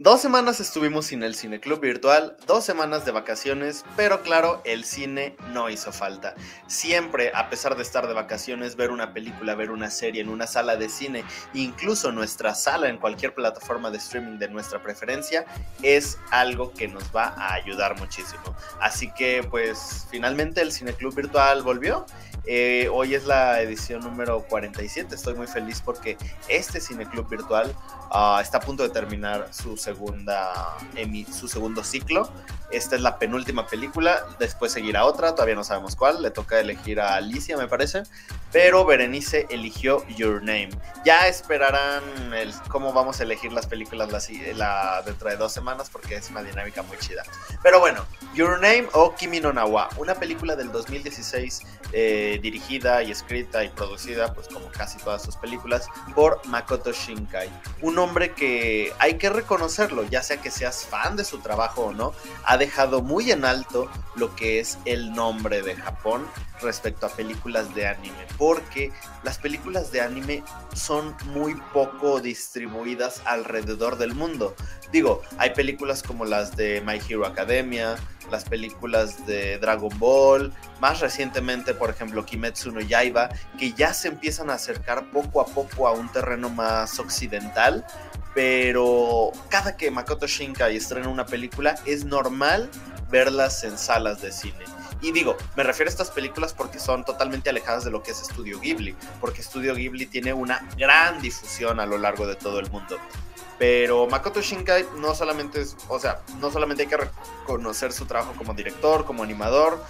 Dos semanas estuvimos sin el Cine Club virtual, dos semanas de vacaciones, pero claro, el cine no hizo falta. Siempre, a pesar de estar de vacaciones, ver una película, ver una serie en una sala de cine, incluso nuestra sala en cualquier plataforma de streaming de nuestra preferencia, es algo que nos va a ayudar muchísimo. Así que, pues, finalmente el Cine Club virtual volvió. Eh, hoy es la edición número 47. Estoy muy feliz porque este Cine Club virtual ah, está a punto de terminar su segunda, su segundo ciclo. Esta es la penúltima película, después seguirá otra, todavía no sabemos cuál, le toca elegir a Alicia me parece, pero Berenice eligió Your Name. Ya esperarán el, cómo vamos a elegir las películas la, dentro de dos semanas porque es una dinámica muy chida. Pero bueno, Your Name o Kimi no Nawa, una película del 2016 eh, dirigida y escrita y producida, pues como casi todas sus películas, por Makoto Shinkai. Un hombre que hay que reconocerlo, ya sea que seas fan de su trabajo o no, ha dejado muy en alto lo que es el nombre de Japón respecto a películas de anime, porque las películas de anime son muy poco distribuidas alrededor del mundo. Digo, hay películas como las de My Hero Academia, las películas de Dragon Ball, más recientemente, por ejemplo, Kimetsu no Yaiba, que ya se empiezan a acercar poco a poco a un terreno más occidental, pero cada que Makoto Shinkai estrena una película es normal verlas en salas de cine. Y digo, me refiero a estas películas porque son totalmente alejadas de lo que es Studio Ghibli, porque Studio Ghibli tiene una gran difusión a lo largo de todo el mundo. Pero Makoto Shinkai no solamente es, o sea, no solamente hay que reconocer su trabajo como director, como animador,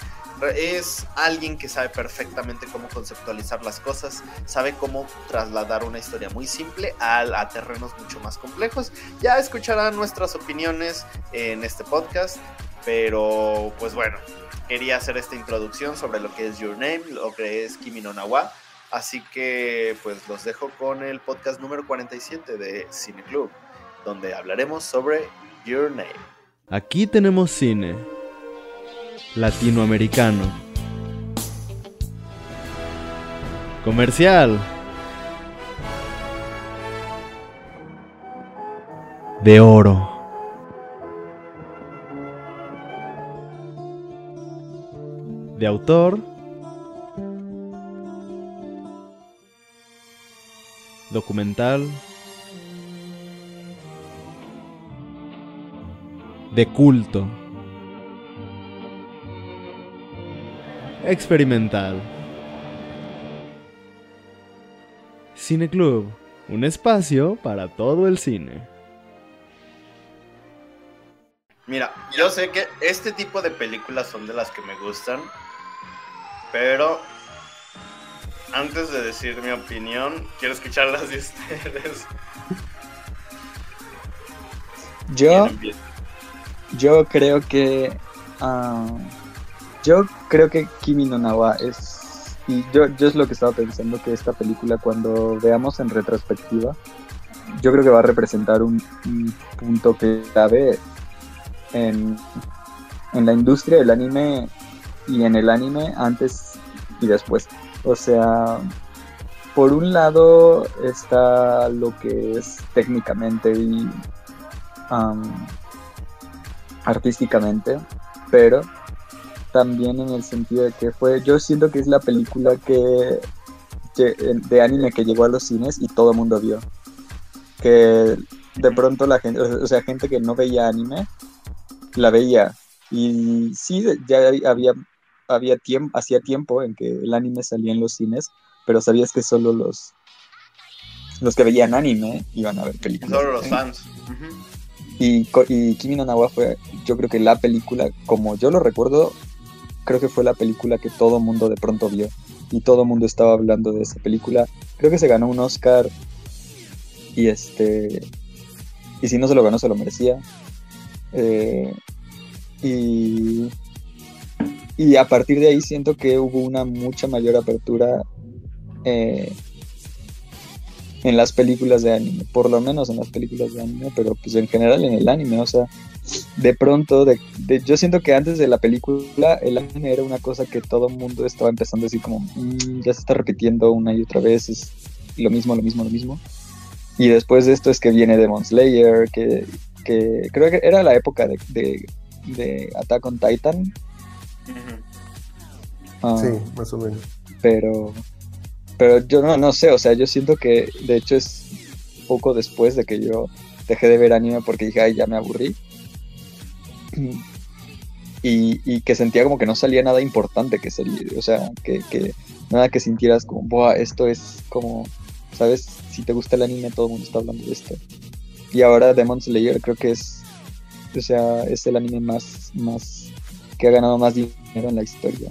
es alguien que sabe perfectamente cómo conceptualizar las cosas, sabe cómo trasladar una historia muy simple a, a, terrenos mucho más complejos. Ya escucharán nuestras opiniones en este podcast, pero pues bueno, quería hacer esta introducción sobre lo que es Your Name, lo que es Kimi no Nawa. Así que pues los dejo con el podcast número 47 de Cine Club, donde hablaremos sobre Your Name. Aquí tenemos cine latinoamericano. Comercial. De oro. De autor. Documental. De culto. experimental. Cine Club, un espacio para todo el cine. Mira, yo sé que este tipo de películas son de las que me gustan, pero antes de decir mi opinión, quiero escuchar las de ustedes. Yo, yo creo que ah, yo creo que Kimi no Nawa es. Y yo, yo es lo que estaba pensando que esta película, cuando veamos en retrospectiva, yo creo que va a representar un, punto clave en, en la industria del anime y en el anime antes y después. O sea, por un lado está lo que es técnicamente y artísticamente, pero también en el sentido de que fue, yo siento que es la película que, de anime que llegó a los cines y todo el mundo vio. Que de pronto la gente, o sea, gente que no veía anime, la veía. Y sí, ya había, había tiempo, hacía tiempo en que el anime salía en los cines, pero sabías que solo los, los que veían anime iban a ver películas. Solo los fans. Y, y Kimi no Nawa fue, yo creo que la película, como yo lo recuerdo, creo que fue la película que todo mundo de pronto vio y todo mundo estaba hablando de esa película. Creo que se ganó un Oscar y este y si no se lo ganó se lo merecía. Eh, y y a partir de ahí siento que hubo una mucha mayor apertura eh, en las películas de anime, por lo menos en las películas de anime, pero pues en general en el anime, o sea, de pronto, de, yo siento que antes de la película el anime era una cosa que todo el mundo estaba empezando a decir como, mm, ya se está repitiendo una y otra vez, es lo mismo, lo mismo, lo mismo. Y después de esto es que viene Demon Slayer, que, que creo que era la época de, de, de Attack on Titan. Ah, Sí, más o menos. pero pero yo no, no sé, o sea, yo siento que de hecho es poco después de que yo dejé de ver anime porque dije, ay, ya me aburrí. Y, y que sentía como que no salía nada importante que salir, o sea, que, que nada que sintieras como, Buah, esto es como, ¿sabes? Si te gusta el anime, todo el mundo está hablando de esto. Y ahora Demon Slayer creo que es, o sea, es el anime más, más, que ha ganado más dinero en la historia.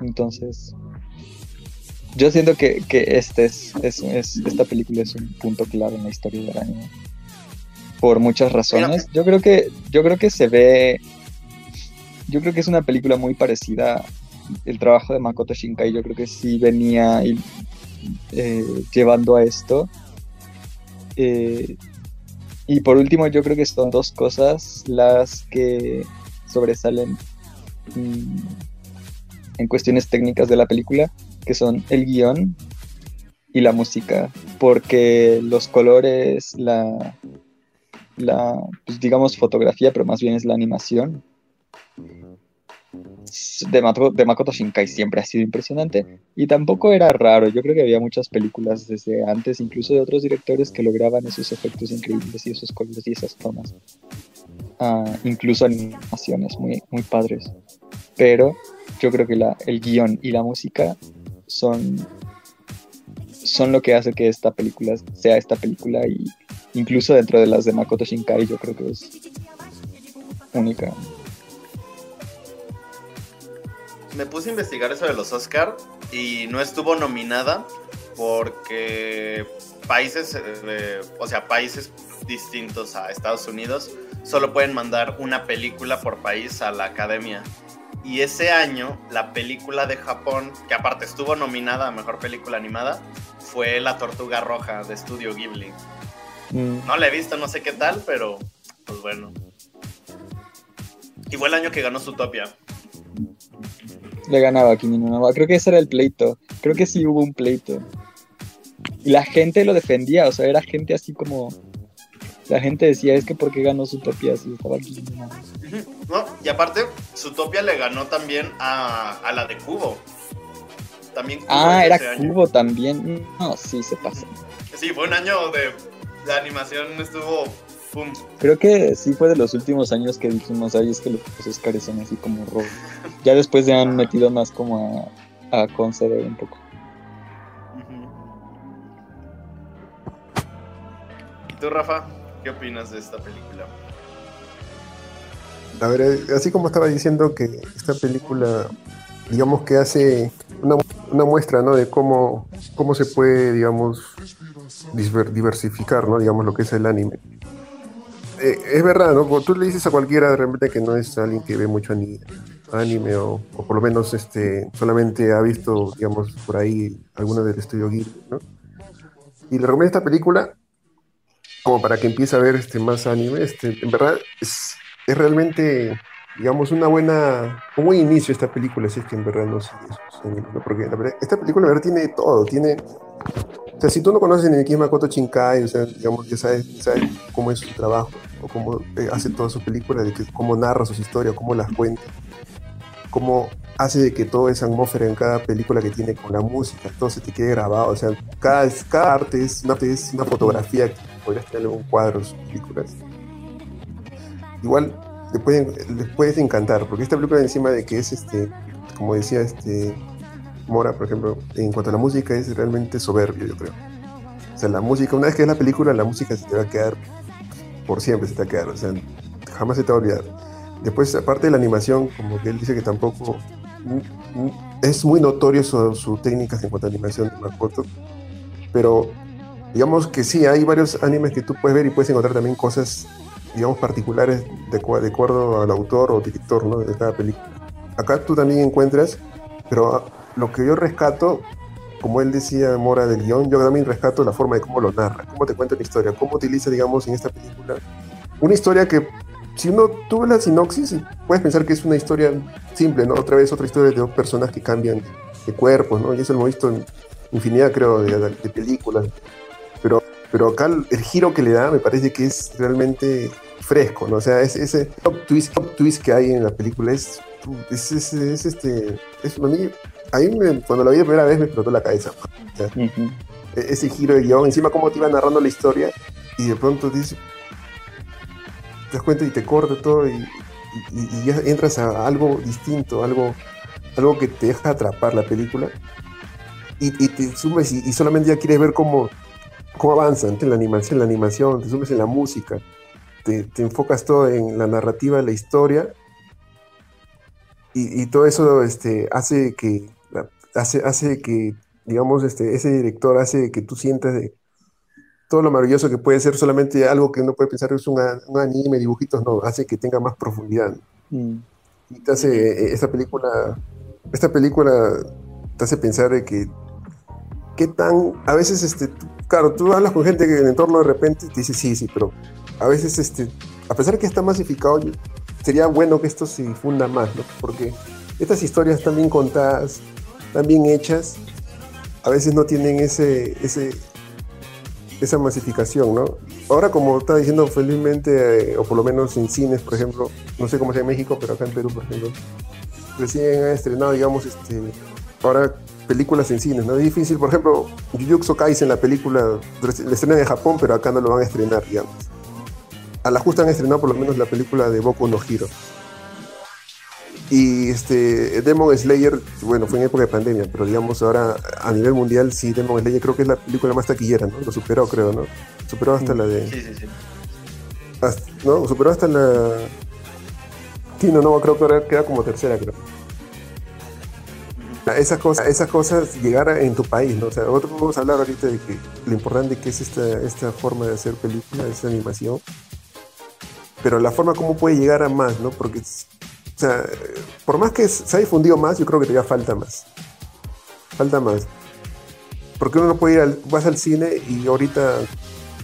Entonces, yo siento que, que este es, es, es- esta película es un punto clave en la historia del anime. Por muchas razones. Yo creo que, yo creo que se ve. Yo creo que es una película muy parecida. El trabajo de Makoto Shinkai, yo creo que sí venía y- eh, llevando a esto. Eh, y por último, yo creo que son dos cosas las que sobresalen mm, en cuestiones técnicas de la película, que son el guion y la música, porque los colores, la, la pues, digamos, fotografía, pero más bien es la animación de, de Makoto Shinkai siempre ha sido impresionante. Y tampoco era raro, yo creo que había muchas películas desde antes, incluso de otros directores que lograban esos efectos increíbles y esos colores y esas tomas, Ah, incluso animaciones muy, muy padres, pero yo creo que el guion y la música son, son lo que hace que esta película sea esta película y incluso dentro de las de Makoto Shinkai yo creo que es única. Me puse a investigar eso de los Oscar y no estuvo nominada porque países, eh, o sea, países distintos a Estados Unidos solo pueden mandar una película por país a la academia. Y ese año, la película de Japón, que aparte estuvo nominada a Mejor Película Animada, fue La Tortuga Roja de Estudio Ghibli. Mm, No la he visto, no sé qué tal, pero pues bueno. Y fue el año que ganó Zootopia. Le ganaba a Kimi no Na wa. Creo que ese era el pleito. Creo que sí hubo un pleito. Y la gente lo defendía, o sea, era gente así como. La gente decía, es que ¿por qué ganó Zootopia si estaba Kimi no Na wa?". Ujú, No, y aparte, Zootopia le ganó también a, a la de Cubo. También Cubo Ah, era año. Cubo también. No, sí, se pasa. Sí, fue un año de la animación estuvo pum. Creo que sí fue de los últimos años que dijimos, ay, es que los Oscars son así como robo. Ya después se han metido más como a, a conceder un poco. ¿Y tú, Rafa? ¿Qué opinas de esta película? A ver, así como estaba diciendo que esta película, digamos que hace una, una muestra, ¿no? De cómo, cómo se puede, digamos, diversificar, ¿no? Digamos, lo que es el anime. Eh, es verdad, ¿no? Tú le dices a cualquiera de repente que no es alguien que ve mucho ani- anime o, por lo menos este, solamente ha visto, digamos, por ahí alguna del estudio ¿no? Y le recomiendo esta película como para que empiece a ver este, más anime. Este, en verdad, es, es realmente, digamos, una buena, un buen inicio esta película, si es que en verdad no sus animes, ¿no? Porque la verdad, esta película en verdad tiene todo, tiene... O sea, si tú no conoces ni Makoto Shinkai, o sea, digamos, ya sabes, sabes cómo es su trabajo, o cómo eh, hace todas sus películas, de que, cómo narra sus historias, cómo las cuenta, cómo hace de que toda esa atmósfera en cada película que tiene con la música, todo se te quede grabado, o sea, cada, cada arte es una, es una fotografía que podrías tener en un cuadro de sus películas. Igual le pueden, les puedes encantar, porque esta película encima de que es este, como decía este Mora, por ejemplo, en cuanto a la música es realmente soberbio, yo creo. O sea, la música, una vez que es la película, la música se te va a quedar por siempre, se te va a quedar, o sea, jamás se te va a olvidar. Después, aparte de la animación, como que él dice que tampoco mm, mm, es muy notorio su, su técnicas en cuanto a animación de Makoto, pero digamos que sí, hay varios animes que tú puedes ver y puedes encontrar también cosas, digamos, particulares de, de acuerdo al autor o director ¿no? de cada película. Acá tú también encuentras, pero ah, lo que yo rescato, como él decía, Mora del guion, yo también rescato la forma de cómo lo narra, cómo te cuenta la historia, cómo utiliza, digamos, en esta película, una historia que si uno tuvo la sinopsis, puedes pensar que es una historia simple, ¿no? Otra vez otra historia de dos personas que cambian de cuerpos, ¿no? Y eso lo hemos visto en infinidad, creo, de, de películas. Pero pero acá el, giro que le da me parece que es realmente fresco, ¿no? O sea, es, ese top twist, top twist que hay en la película es, es, es- es, este, es, a mí, a mí me- cuando la vi la primera vez me explotó la cabeza. O sea, Ujú. e- ese giro de guion, encima cómo te iba narrando la historia y de pronto dices, te das cuenta y te corta todo y, y- y ya entras a algo distinto, algo, algo que te deja atrapar la película y, y te sumes y, solamente ya quieres ver cómo, cómo avanzan en la animación, la animación, te sumes en la música, te, te enfocas todo en la narrativa, la historia y, todo eso este, hace que hace, hace que digamos este, ese director hace que tú sientas de todo lo maravilloso que puede ser solamente algo que uno puede pensar es un, un anime, dibujitos, no, hace que tenga más profundidad. Mm. Y te hace, eh, esta película, esta película te hace pensar de que, qué tan, a veces, este, tú- claro, tú hablas con gente que en el entorno de repente te dice sí, sí, pero a veces, este, a pesar que está masificado, sería bueno que esto se difunda más, ¿no? Porque estas historias están bien contadas, están bien hechas, a veces no tienen ese, ese, esa masificación, ¿no? Ahora, como está diciendo felizmente, eh, o por lo menos en cines, por ejemplo, no sé cómo sea en México, pero acá en Perú, por ejemplo, recién han estrenado, digamos, este, ahora películas en cines, ¿no? Es difícil, por ejemplo, Jujutsu Kaisen, la película, la estrenan en Japón, pero acá no lo van a estrenar, digamos. A la justa han estrenado por lo menos la película de Boku no Hero. Y este, Demon Slayer, bueno, fue en época de pandemia, pero digamos ahora a nivel mundial, sí, Demon Slayer creo que es la película más taquillera, ¿no? Lo superó, creo, ¿no? Superó hasta la de... Sí, sí, sí. hasta- ¿No? Superó hasta la... Sí, no, no, creo que ahora queda como tercera, creo. Esas cosas, esas cosas llegar a- en tu país, ¿no? O sea, nosotros vamos a hablar ahorita de que lo importante que es esta, esta forma de hacer películas, esta animación. Pero la forma como puede llegar a más, ¿no? Porque, o sea, por más que se ha difundido más, yo creo que todavía falta más. Falta más. Porque uno no puede ir al, vas al cine y ahorita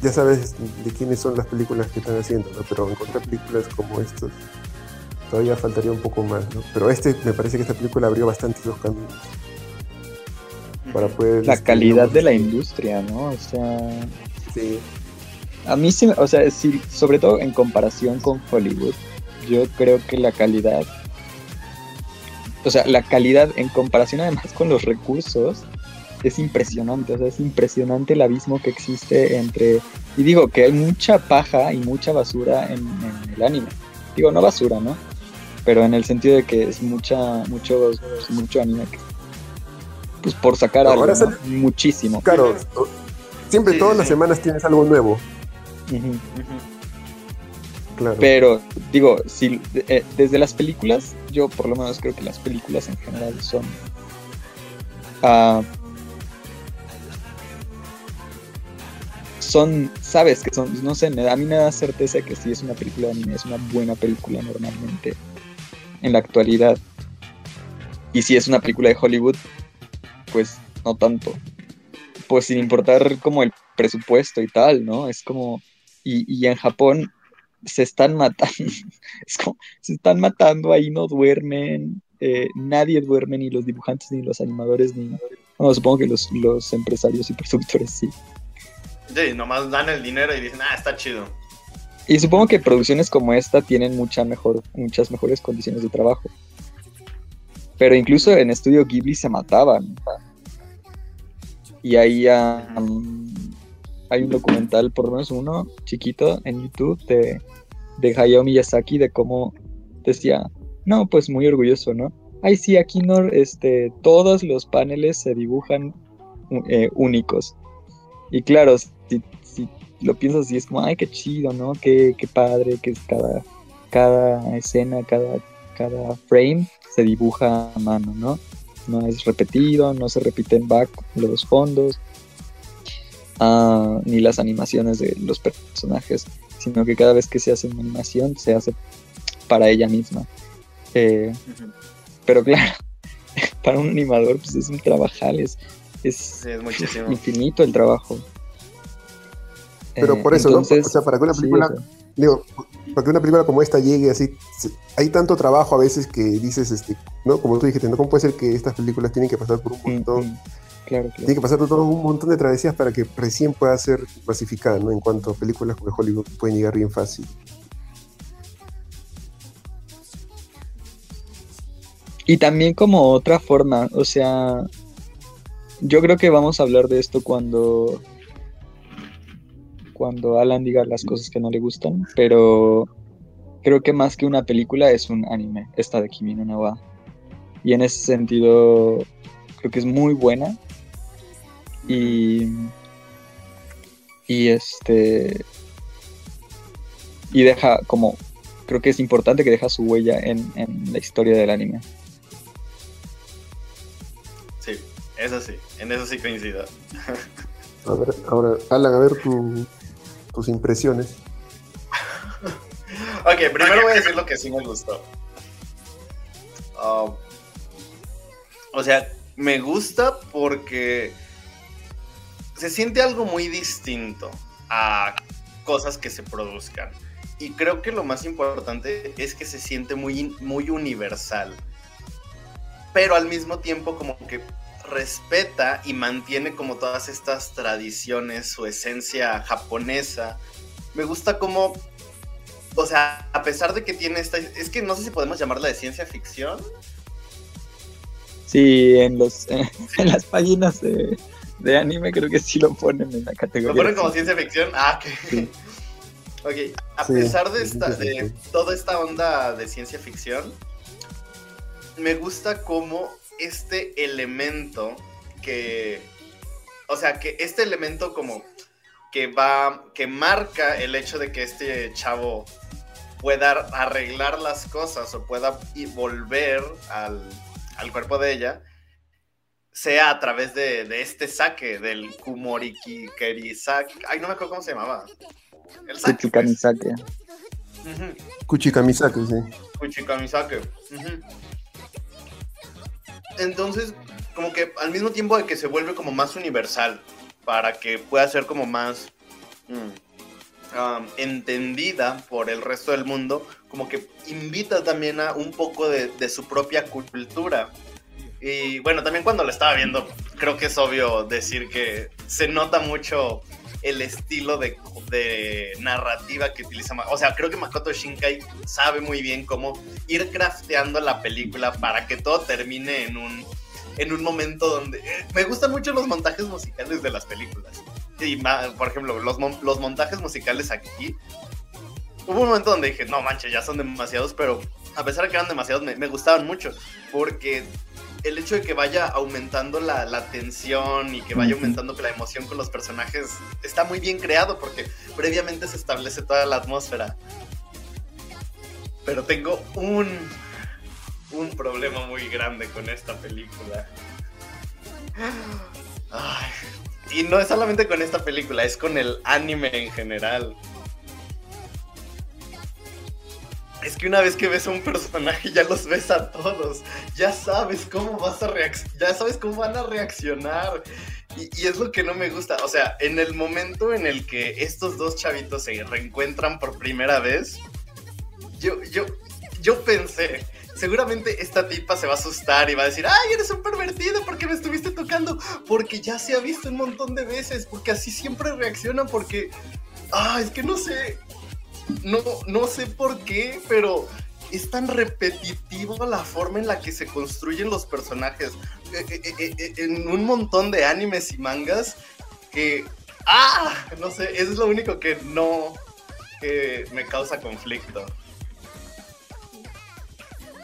ya sabes de quiénes son las películas que están haciendo, ¿no? Pero encontrar películas como estas todavía faltaría un poco más, ¿no? Pero este, me parece que esta película abrió bastante los caminos para poder... La este, calidad digamos, de la industria, ¿no? O sea, Sí, a mí sí, me- o sea, sí, sobre todo en comparación con Hollywood, yo creo que la calidad, o sea, la calidad en comparación además con los recursos es impresionante, o sea, es impresionante el abismo que existe entre, y digo que hay mucha paja y mucha basura en, en el anime, digo, no basura, ¿no? Pero en el sentido de que es mucha, mucho, mucho anime que, pues por sacar algo, muchísimo. Claro, siempre Sí, todas sí, las semanas tienes algo nuevo, Ujú. Ujú. Pero, digo, si, eh, desde las películas, yo por lo menos creo que las películas en general son. ah, son, sabes que son, no sé, a mí me da certeza que si es una película de anime, es una buena película normalmente en la actualidad. Y si es una película de Hollywood, pues no tanto. Pues sin importar como el presupuesto y tal, ¿no? Es como. Y, y en Japón se están matando. Es como, se están matando, ahí no duermen. eh, nadie duerme, ni los dibujantes, ni los animadores, ni. Bueno, supongo que los, los empresarios y productores sí. Sí, nomás dan el dinero y dicen, ah, está chido. Y supongo que producciones como esta tienen mucha mejor, muchas mejores condiciones de trabajo. Pero incluso en Estudio Ghibli se mataban. Y ahí ah, um, hay un documental, por lo menos uno, chiquito, en YouTube de, de Hayao Miyazaki, de cómo decía, no, pues muy orgulloso, ¿no? Ay, sí, aquí no, este, todos los paneles se dibujan eh, únicos. Y claro, si, lo piensas así, es como, ay, qué chido, ¿no? Qué, qué padre, que es cada, cada escena, cada, cada frame se dibuja a mano, ¿no? No es repetido, no se repiten back los fondos, ah, ni las animaciones de los personajes, sino que cada vez que se hace una animación se hace para ella misma. Eh, pero claro, para un animador pues es un trabajal, es, es Sí, es muchísimo. infinito el trabajo. Pero Eh, por eso, entonces, ¿no? O sea, para que una película, digo, para que una película como esta llegue así, hay tanto trabajo a veces que dices, este, ¿no? Como tú dijiste, ¿no? ¿Cómo puede ser que estas películas tienen que pasar por un mm, montón mm, Claro, Tiene que pasar todo un montón de travesías para que recién pueda ser clasificada, ¿no? En cuanto a películas de Hollywood pueden llegar bien fácil. Y también como otra forma, o sea, yo creo que vamos a hablar de esto cuando cuando Alan diga las cosas que no le gustan, pero creo que más que una película es un anime, esta de Kimi no Nawa. Y en ese sentido creo que es muy buena. Y y este y deja como creo que es importante que deja su huella en, en la historia del anime. Sí, eso sí, en eso sí coincido. A ver, ahora, Alan, a ver tu, tus impresiones. ok, primero voy a decir lo que sí me gustó. Um, o sea, me gusta porque se siente algo muy distinto a cosas que se produzcan. Y creo que lo más importante es que se siente muy, muy universal. Pero al mismo tiempo como que respeta y mantiene como todas estas tradiciones, su esencia japonesa. Me gusta como, o sea, a pesar de que tiene esta, es que no sé si podemos llamarla de ciencia ficción. Sí, en los en las páginas de, de anime creo que sí lo ponen en la categoría. ¿Lo ponen como ciencia ficción? Ah, ok. Sí. ok, a sí, pesar de, esta, de toda esta onda de ciencia ficción, me gusta como este elemento que, o sea, que este elemento como que va, que marca el hecho de que este chavo pueda arreglar las cosas o pueda volver al, al cuerpo de ella, sea a través de, de este saque, del Kumoriki Kerisake. Ay, no me acuerdo cómo se llamaba. El saque. Kuchikamisake. Pues. Uh -huh. Kuchikamisake, sí. Kuchikamisake. Uh -huh. Entonces, como que al mismo tiempo de que se vuelve como más universal, para que pueda ser como más mm, um, entendida por el resto del mundo, como que invita también a un poco de, de, su propia cultura. Y bueno, también cuando lo estaba viendo, creo que es obvio decir que se nota mucho el estilo de, de, narrativa que utiliza. O sea, creo que Makoto Shinkai sabe muy bien cómo ir crafteando la película para que todo termine en un, en un momento donde... Eh, me gustan mucho los montajes musicales de las películas. Y, por ejemplo, los, los montajes musicales aquí. Hubo un momento donde dije, no manches, ya son demasiados, pero a pesar de que eran demasiados, me gustaban mucho. Porque el hecho de que vaya aumentando la, la, tensión y que vaya aumentando la emoción con los personajes está muy bien creado porque previamente se establece toda la atmósfera. Pero tengo un, un problema muy grande con esta película. Ay, y no es solamente con esta película, es con el anime en general. Es que una vez que ves a un personaje ya los ves a todos, ya sabes cómo vas a ya sabes cómo van a reaccionar. Y, y, es lo que no me gusta. O sea, en el momento en el que estos dos chavitos se reencuentran por primera vez, yo, yo, yo pensé, seguramente esta tipa se va a asustar y va a decir, ay, eres un pervertido, ¿por qué me estuviste tocando? Porque ya se ha visto un montón de veces, porque así siempre reaccionan, porque, ah, es que no sé, no, no sé por qué, pero es tan repetitivo la forma en la que se construyen los personajes eh, eh, eh, en un montón de animes y mangas que, ah, no sé, es lo único que no me causa conflicto.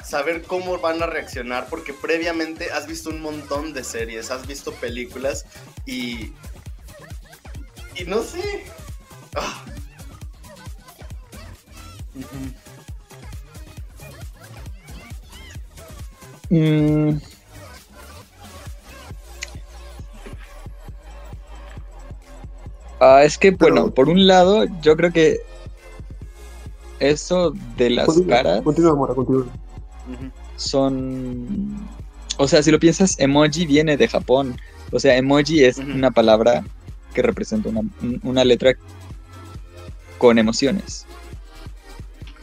Saber cómo van a reaccionar, porque previamente has visto un montón de series, has visto películas y. Y no sé. Ah. Mm. Ah, es que, Pero, bueno, por un lado, yo creo que eso de las continúa, caras Continúa, Mora, continúa. son... O sea, si lo piensas, emoji viene de Japón. O sea, emoji es una palabra que representa una, una letra con emociones.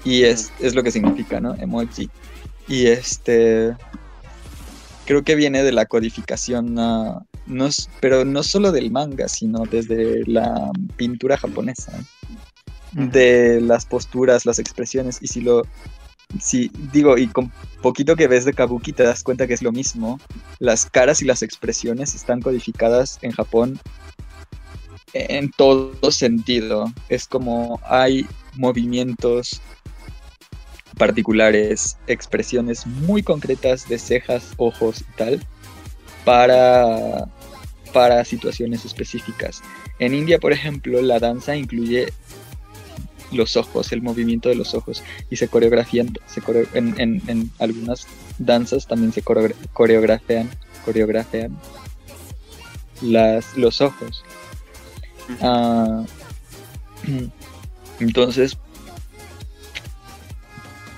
Y es, es lo que significa, ¿no? Emoji. Y este. creo que viene de la codificación, ah, no, pero no solo del manga, sino desde la pintura japonesa, de las posturas, las expresiones, y si lo, si digo, y con poquito que ves de Kabuki te das cuenta que es lo mismo, las caras y las expresiones están codificadas en Japón en todo sentido, es como hay movimientos particulares, expresiones muy concretas de cejas, ojos y tal, para, para situaciones específicas. En India, por ejemplo, la danza incluye los ojos, el movimiento de los ojos, y se coreografían, se coreo- en, en- en algunas danzas también se coreogra- coreografean, coreografean las, los ojos. Ah, entonces,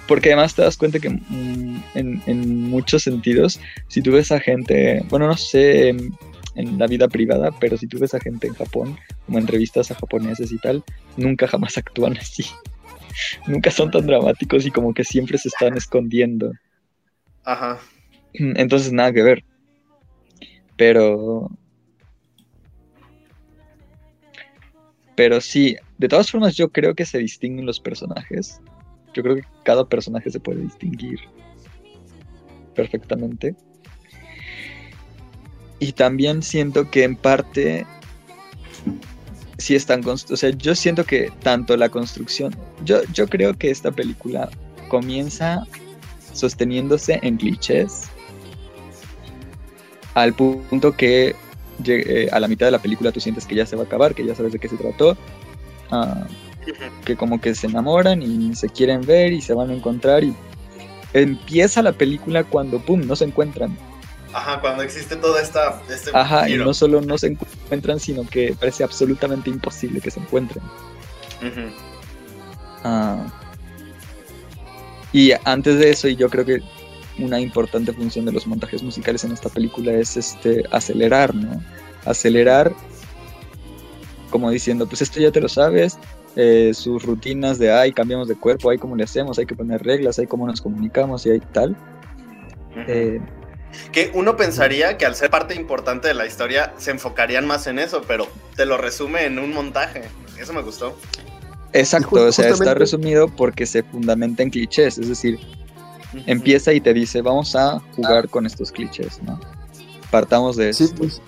porque además te das cuenta que mm, en, en muchos sentidos, si tú ves a gente, bueno, no sé en, en la vida privada, pero si tú ves a gente en Japón, como entrevistas a japoneses y tal, nunca jamás actúan así. Nunca son tan dramáticos y como que siempre se están escondiendo. Ajá. Entonces nada que ver. Pero... Pero sí, de todas formas yo creo que se distinguen los personajes. Yo creo que cada personaje se puede distinguir perfectamente. Y también siento que en parte sí están o sea, yo siento que tanto la construcción, yo, yo creo que esta película comienza sosteniéndose en clichés al punto que eh, a la mitad de la película tú sientes que ya se va a acabar, que ya sabes de qué se trató, ah, que como que se enamoran y se quieren ver y se van a encontrar y empieza la película cuando pum, no se encuentran. Ajá, cuando existe toda esta. Este Ajá, y no solo no se encuentran, sino que parece absolutamente imposible que se encuentren. Ah, y antes de eso, y yo creo que una importante función de los montajes musicales en esta película es este acelerar, ¿no? Acelerar, como diciendo, pues esto ya te lo sabes, eh, sus rutinas de ay, cambiamos de cuerpo, ay, cómo le hacemos, hay que poner reglas, hay cómo nos comunicamos y hay tal. Eh, Que uno pensaría que al ser parte importante de la historia se enfocarían más en eso, pero te lo resume en un montaje. Eso me gustó. exacto, o sea, está resumido porque se fundamenta en clichés, es decir, empieza y te dice, vamos a jugar con estos clichés, ¿no? Partamos de Sí, eso. pues.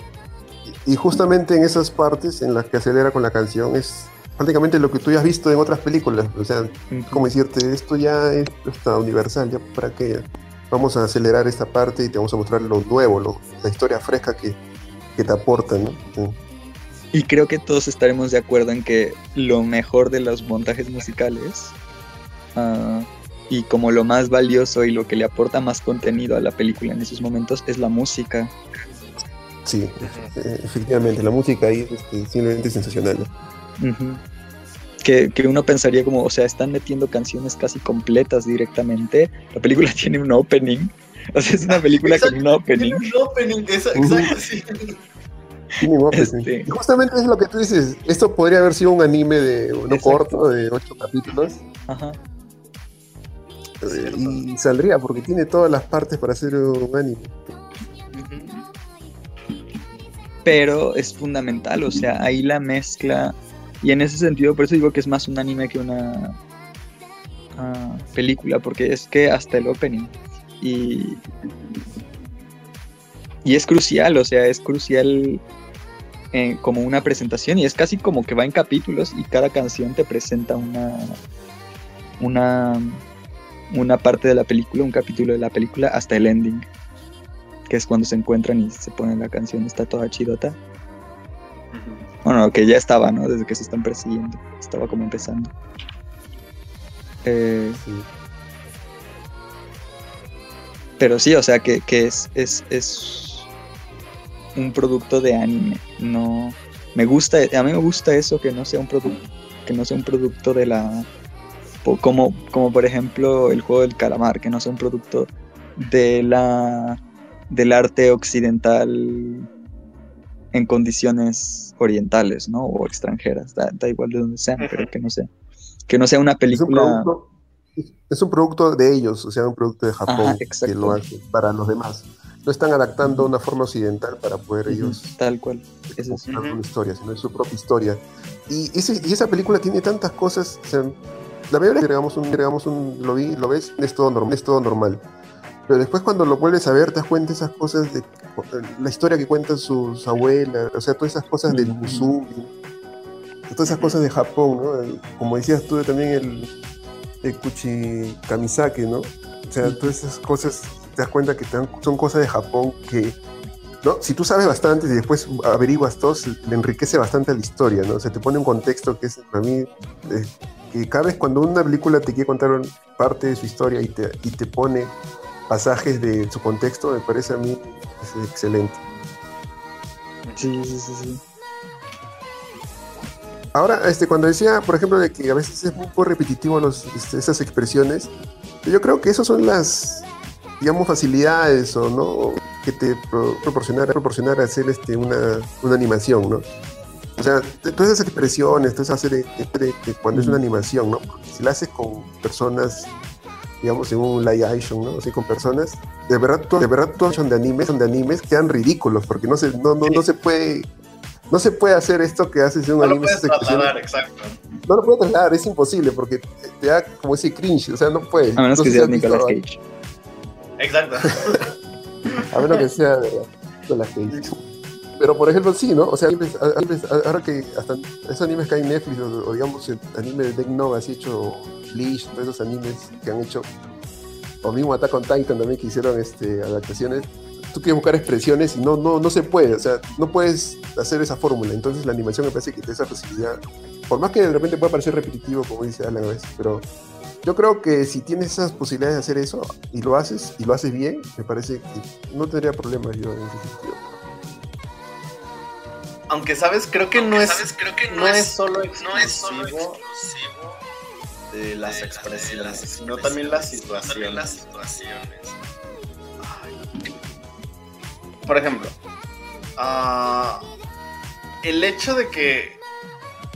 Y justamente en esas partes en las que acelera con la canción es prácticamente lo que tú ya has visto en otras películas. O sea, como decirte, esto ya es hasta universal, ya para qué. Vamos a acelerar esta parte y te vamos a mostrar lo nuevo, lo- la historia fresca que, que te aporta, ¿no? Sí. Y creo que todos estaremos de acuerdo en que lo mejor de los montajes musicales ah, y como lo más valioso y lo que le aporta más contenido a la película en esos momentos es la música. Sí, eh, efectivamente, la música ahí es este, simplemente sensacional. ¿no? Que, que uno pensaría como, o sea, están metiendo canciones casi completas directamente. La película tiene un opening. O sea, es una película con un opening. Tiene un opening, esa- exacto, sí. Tiene un opening. Este- Y justamente es lo que tú dices. Esto podría haber sido un anime de no Exacto. corto, de ocho capítulos. Ajá. eh, y saldría porque tiene todas las partes para hacer un anime. pero es fundamental, o sea, ahí la mezcla, y en ese sentido, por eso digo que es más un anime que una ah, película, porque es que hasta el opening, y, y es crucial, o sea, es crucial eh, como una presentación, y es casi como que va en capítulos, y cada canción te presenta una, una, una parte de la película, un capítulo de la película, hasta el ending que es cuando se encuentran y se ponen la canción, está toda chidota. Bueno, que ya estaba, ¿no? Desde que se están persiguiendo, estaba como empezando. Eh, Sí. pero sí, o sea, que, que es, es, es un producto de anime, no... Me gusta, a mí me gusta eso, que no sea un producto, que no sea un producto de la... Como, como por ejemplo el juego del calamar, que no sea un producto de la del arte occidental en condiciones orientales, ¿no? O extranjeras, da, da igual de donde sean, pero que no sea, que no sea una Es un, película. producto, es un producto de ellos, o sea, un producto de Japón Ajá, que lo hace para los demás. no están adaptando una forma occidental para poder ellos Tal cual. Es eso. contar una historia, sino es su propia historia. Y, ese- y esa película tiene tantas cosas. o sea, la mayoría agregamos un, agregamos un, lo vi, lo ves, es todo normal, es todo normal. Pero después cuando lo vuelves a ver, te das cuenta de esas cosas de la historia que cuentan sus abuelas, o sea, todas esas cosas del. Musubi, todas esas cosas de Japón, ¿no? El- Como decías tú también el, el Kuchi Kamisake, ¿no? O sea, todas esas cosas, te das cuenta que son cosas de Japón que, ¿no? Si tú sabes bastante y después averiguas todo, le enriquece bastante a la historia, ¿no? O sea, te pone un contexto que es, para mí, eh, que cada vez cuando una película te quiere contar parte de su historia y te, y te pone pasajes de su contexto, me parece a mí es excelente. Sí, sí, sí, sí. Ahora, este, cuando decía, por ejemplo, de que a veces es un poco repetitivo los, este, esas expresiones, yo creo que esas son las, digamos, facilidades o no que te pro- proporcionar, proporcionar hacer este, una, una animación, ¿no? O sea, todas esas expresiones, toda esa serie de, de cuando es una animación, ¿no? Porque si la haces con personas, digamos, en un live action, ¿no? Así con personas, de verdad, to- de verdad, todos son de animes, son de animes, quedan ridículos, porque no se, no, no, no se puede, no se puede hacer esto que haces en un No lo anime. puedes esas expresiones. trasladar, exacto. No lo puedo trasladar, es imposible porque te da como ese cringe, o sea, no puede. A menos No que sea Nicolas Cage. Exacto. A menos que sea de Nicolas Cage. Pero por ejemplo, sí, ¿no? O sea, ahora que hasta esos animes que hay en Netflix, o, digamos el anime de Death Note, así hecho Bleach, todos esos animes que han hecho, o mismo Attack on Titan también que hicieron este, adaptaciones, tú quieres buscar expresiones y no, no, no se puede, o sea, no puedes hacer esa fórmula. Entonces la animación me parece que te da esa facilidad. Por más que de repente pueda parecer repetitivo, como dice Alan a veces, pero yo creo que si tienes esas posibilidades de hacer eso y lo haces, y lo haces bien, me parece que no tendría problemas yo en ese sentido. Aunque sabes, creo que no es, creo que no es solo no es solo exclusivo de las de expresiones, de las sino también las expresiones, también las situaciones. Por ejemplo, ah, el hecho de que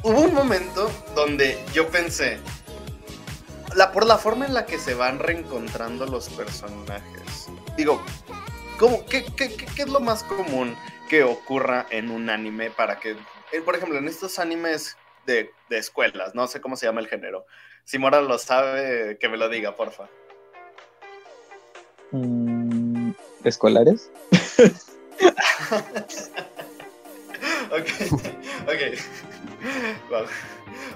hubo un momento donde yo pensé, la, por la forma en la que se van reencontrando los personajes, digo, ¿cómo, qué, qué- qué- qué es lo más común que ocurra en un anime para que, eh, por ejemplo, en estos animes de, de escuelas, no sé cómo se llama el género, si Mora lo sabe, que me lo diga, porfa. Mm, ¿Escolares? Ok, ok. Wow.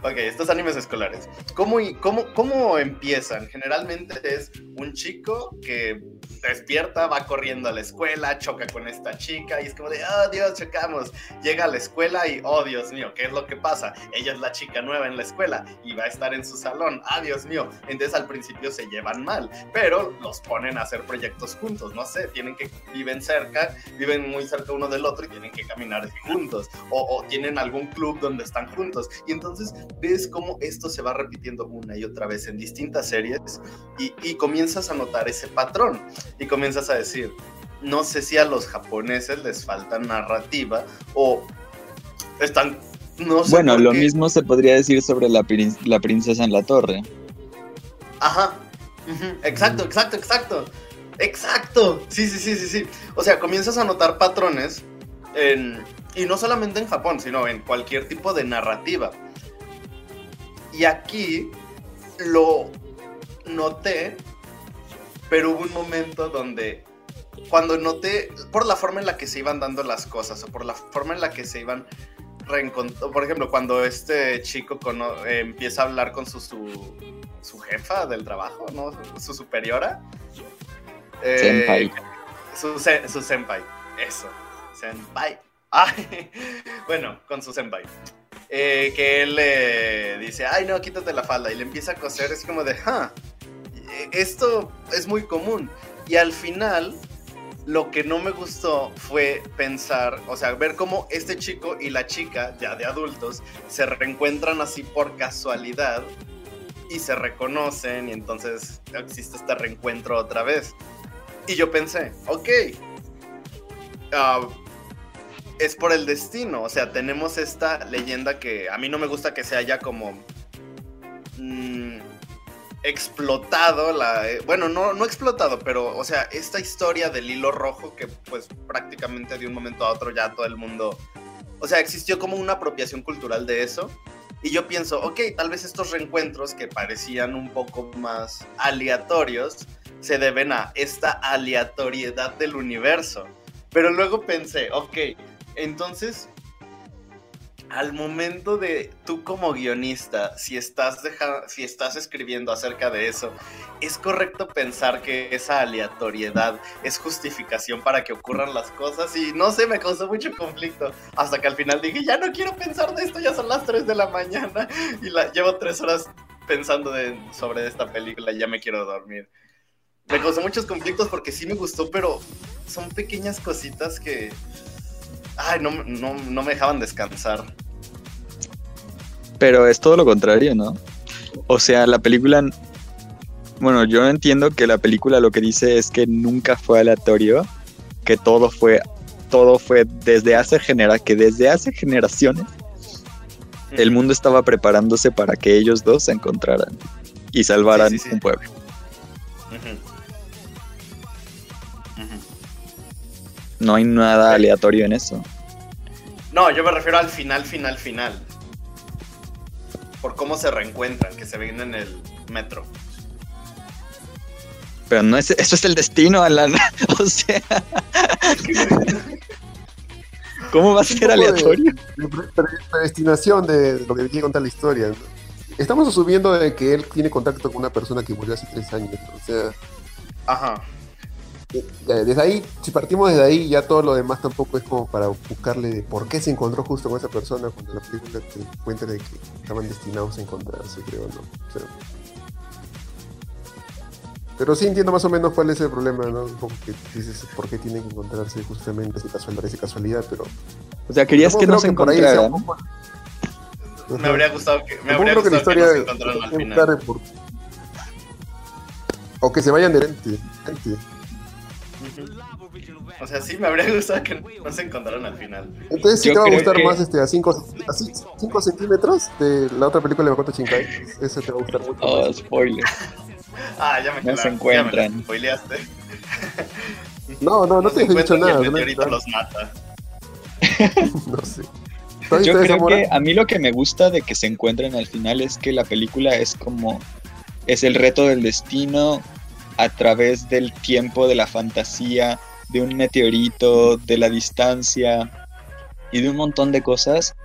Ok, estos animes escolares. ¿Cómo, y- cómo, ¿Cómo empiezan? Generalmente es un chico que despierta, va corriendo a la escuela, choca con esta chica y es como de, oh Dios, chocamos. Llega a la escuela y, oh Dios mío, ¿qué es lo que pasa? Ella es la chica nueva en la escuela y va a estar en su salón. Ah, Dios mío. Entonces al principio se llevan mal, pero los ponen a hacer proyectos juntos. No sé, tienen que, viven cerca, viven muy cerca uno del otro y tienen que caminar juntos. O, o tienen algún club donde están juntos. Y entonces ves cómo esto se va repitiendo una y otra vez en distintas series y, y comienzas a notar ese patrón y comienzas a decir, no sé si a los japoneses les falta narrativa o están... No sé Bueno, lo qué. mismo se podría decir sobre la, prin- la princesa en la torre. Ajá. Exacto, exacto, exacto. Exacto. Sí, sí, sí, sí, sí. O sea, comienzas a notar patrones en, y no solamente en Japón, sino en cualquier tipo de narrativa. Y aquí lo noté, pero hubo un momento donde cuando noté, por la forma en la que se iban dando las cosas o por la forma en la que se iban reencontrando, por ejemplo, cuando este chico eh, empieza a hablar con su, su, su jefa del trabajo, ¿no? Su superiora. Eh, Senpai. Su, su senpai, eso, senpai. Ay, bueno, con su senpai. Eh, que él le dice, ay no, quítate la falda. Y le empieza a coser, es como de, ah, esto es muy común. Y al final, lo que no me gustó fue pensar, o sea, ver cómo este chico y la chica, ya de adultos, se reencuentran así por casualidad y se reconocen y entonces existe este reencuentro otra vez. Y yo pensé, ok, ah, es por el destino, o sea, tenemos esta leyenda que a mí no me gusta que sea ya como... mm, explotado eh, bueno no no explotado pero o sea esta historia del hilo rojo que pues prácticamente de un momento a otro ya todo el mundo o sea existió como una apropiación cultural de eso. Y yo pienso ok tal vez estos reencuentros que parecían un poco más aleatorios se deben a esta aleatoriedad del universo. Pero luego pensé ok entonces al momento de tú como guionista, si estás, deja- si estás escribiendo acerca de eso, ¿es correcto pensar que esa aleatoriedad es justificación para que ocurran las cosas? Y no sé, me causó mucho conflicto. Hasta que al final dije, ya no quiero pensar de esto, ya son las 3 de la mañana. Y la, llevo 3 horas pensando sobre esta película ya me quiero dormir. Me causó muchos conflictos porque sí me gustó, pero son pequeñas cositas que... Ay, no, no, no me dejaban descansar. Pero es todo lo contrario, ¿no? O sea, la película. Bueno, yo entiendo que la película lo que dice es que nunca fue aleatorio, que todo fue, todo fue desde hace genera, que desde hace generaciones el mundo estaba preparándose para que ellos dos se encontraran y salvaran Sí, sí, sí. un pueblo. No hay nada aleatorio en eso. No, yo me refiero al final, final, final. Por cómo se reencuentran, que se ven en el metro. Pero no es, eso es el destino, Alan. o sea, ¿cómo va a ser de- aleatorio? de pre- predestinación de lo que quiere contar la historia. ¿no? Estamos asumiendo de que él tiene contacto con una persona que murió hace tres años. ¿no? O sea, Ajá. Eh, desde ahí, si partimos desde ahí, ya todo lo demás tampoco es como para buscarle de por qué se encontró justo con esa persona cuando la película te cuenta de que estaban destinados a encontrarse, creo, ¿no? O sea, pero sí entiendo más o menos cuál es el problema, ¿no? Un poco que dices por qué tienen que encontrarse justamente, si casual, parece casualidad, pero... O sea, querías que no se encontraran. poco- Me habría gustado que, me habría creo que la gustado que, historia no se encontraran al final. por- O que se vayan de frente. O sea, sí, me habría gustado que no se encontraran al final. Entonces sí Yo te va a gustar que- más este, a 5 centímetros de la otra película de Makoto Shinkai. Ese te va a gustar mucho Oh, más. spoiler. Ah, ya me No se encuentran. Ya me lo spoileaste. No, no, no te he dicho nada. el No, meteorito los mata. no sé. ¿Tú has Yo creo que a mí lo que me gusta de que se encuentren al final es que la película es como es el reto del destino a través del tiempo, de la fantasía, de un meteorito, de la distancia y de un montón de cosas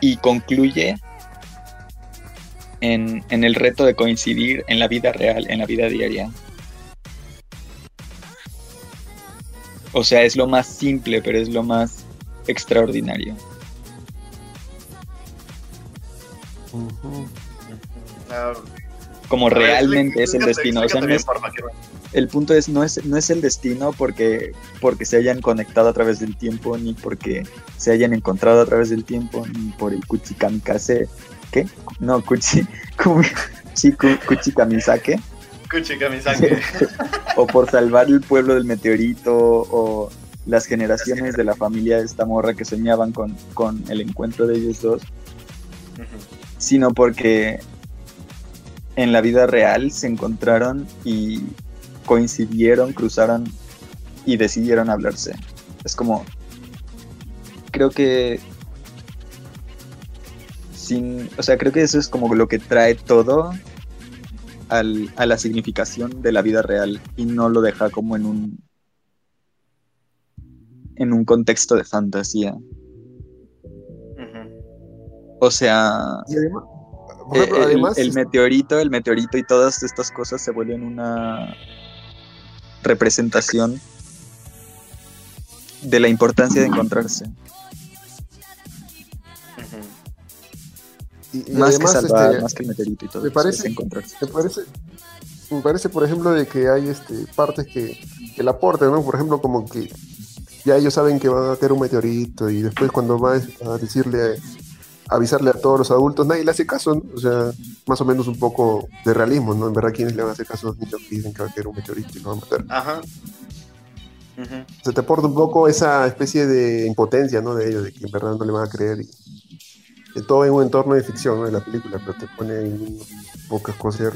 y concluye en, en el reto de coincidir en la vida real, en la vida diaria. O sea, es lo más simple, pero es lo más extraordinario. Como ver, realmente es el destino. O sea, no es, el punto es no, es no es el destino porque, porque se hayan conectado a través del tiempo, ni porque se hayan encontrado a través del tiempo, ni por el Kuchikamikase. ¿Qué? No, Kuchi, Ku- sí, Ku- Kuchikamisake. Kuchi Kamisake. o por salvar el pueblo del meteorito, o las generaciones de la familia de esta morra que soñaban con, con el encuentro de ellos dos. sino porque en la vida real se encontraron y coincidieron, cruzaron y decidieron hablarse. Es como, creo que sin, o sea, creo que eso es como lo que trae todo al- a la significación de la vida real y no lo deja como en un en un contexto de fantasía. O sea, Y además, por Eh, ejemplo, el, además, el es- meteorito, el meteorito y todas estas cosas se vuelven una representación de la importancia de encontrarse. Ujú. y- y Más que además, salvar, este, más que el meteorito y todo. me parece- encontrarse. me parece me parece por ejemplo de que hay este partes que, que la aportan no por ejemplo como que ya ellos saben que van a caer un meteorito y después cuando va a decirle a avisarle a todos los adultos nadie le hace caso ¿no? o sea más o menos un poco de realismo no en verdad quiénes le van a hacer caso a los niños que dicen que va a caer un meteorito y lo van a matar Ajá. Ujú. se te aporta un poco esa especie de impotencia no de ellos de que en verdad no le van a creer y, de todo en un entorno de ficción ¿no? de la película, pero te pone ahí pocas cosas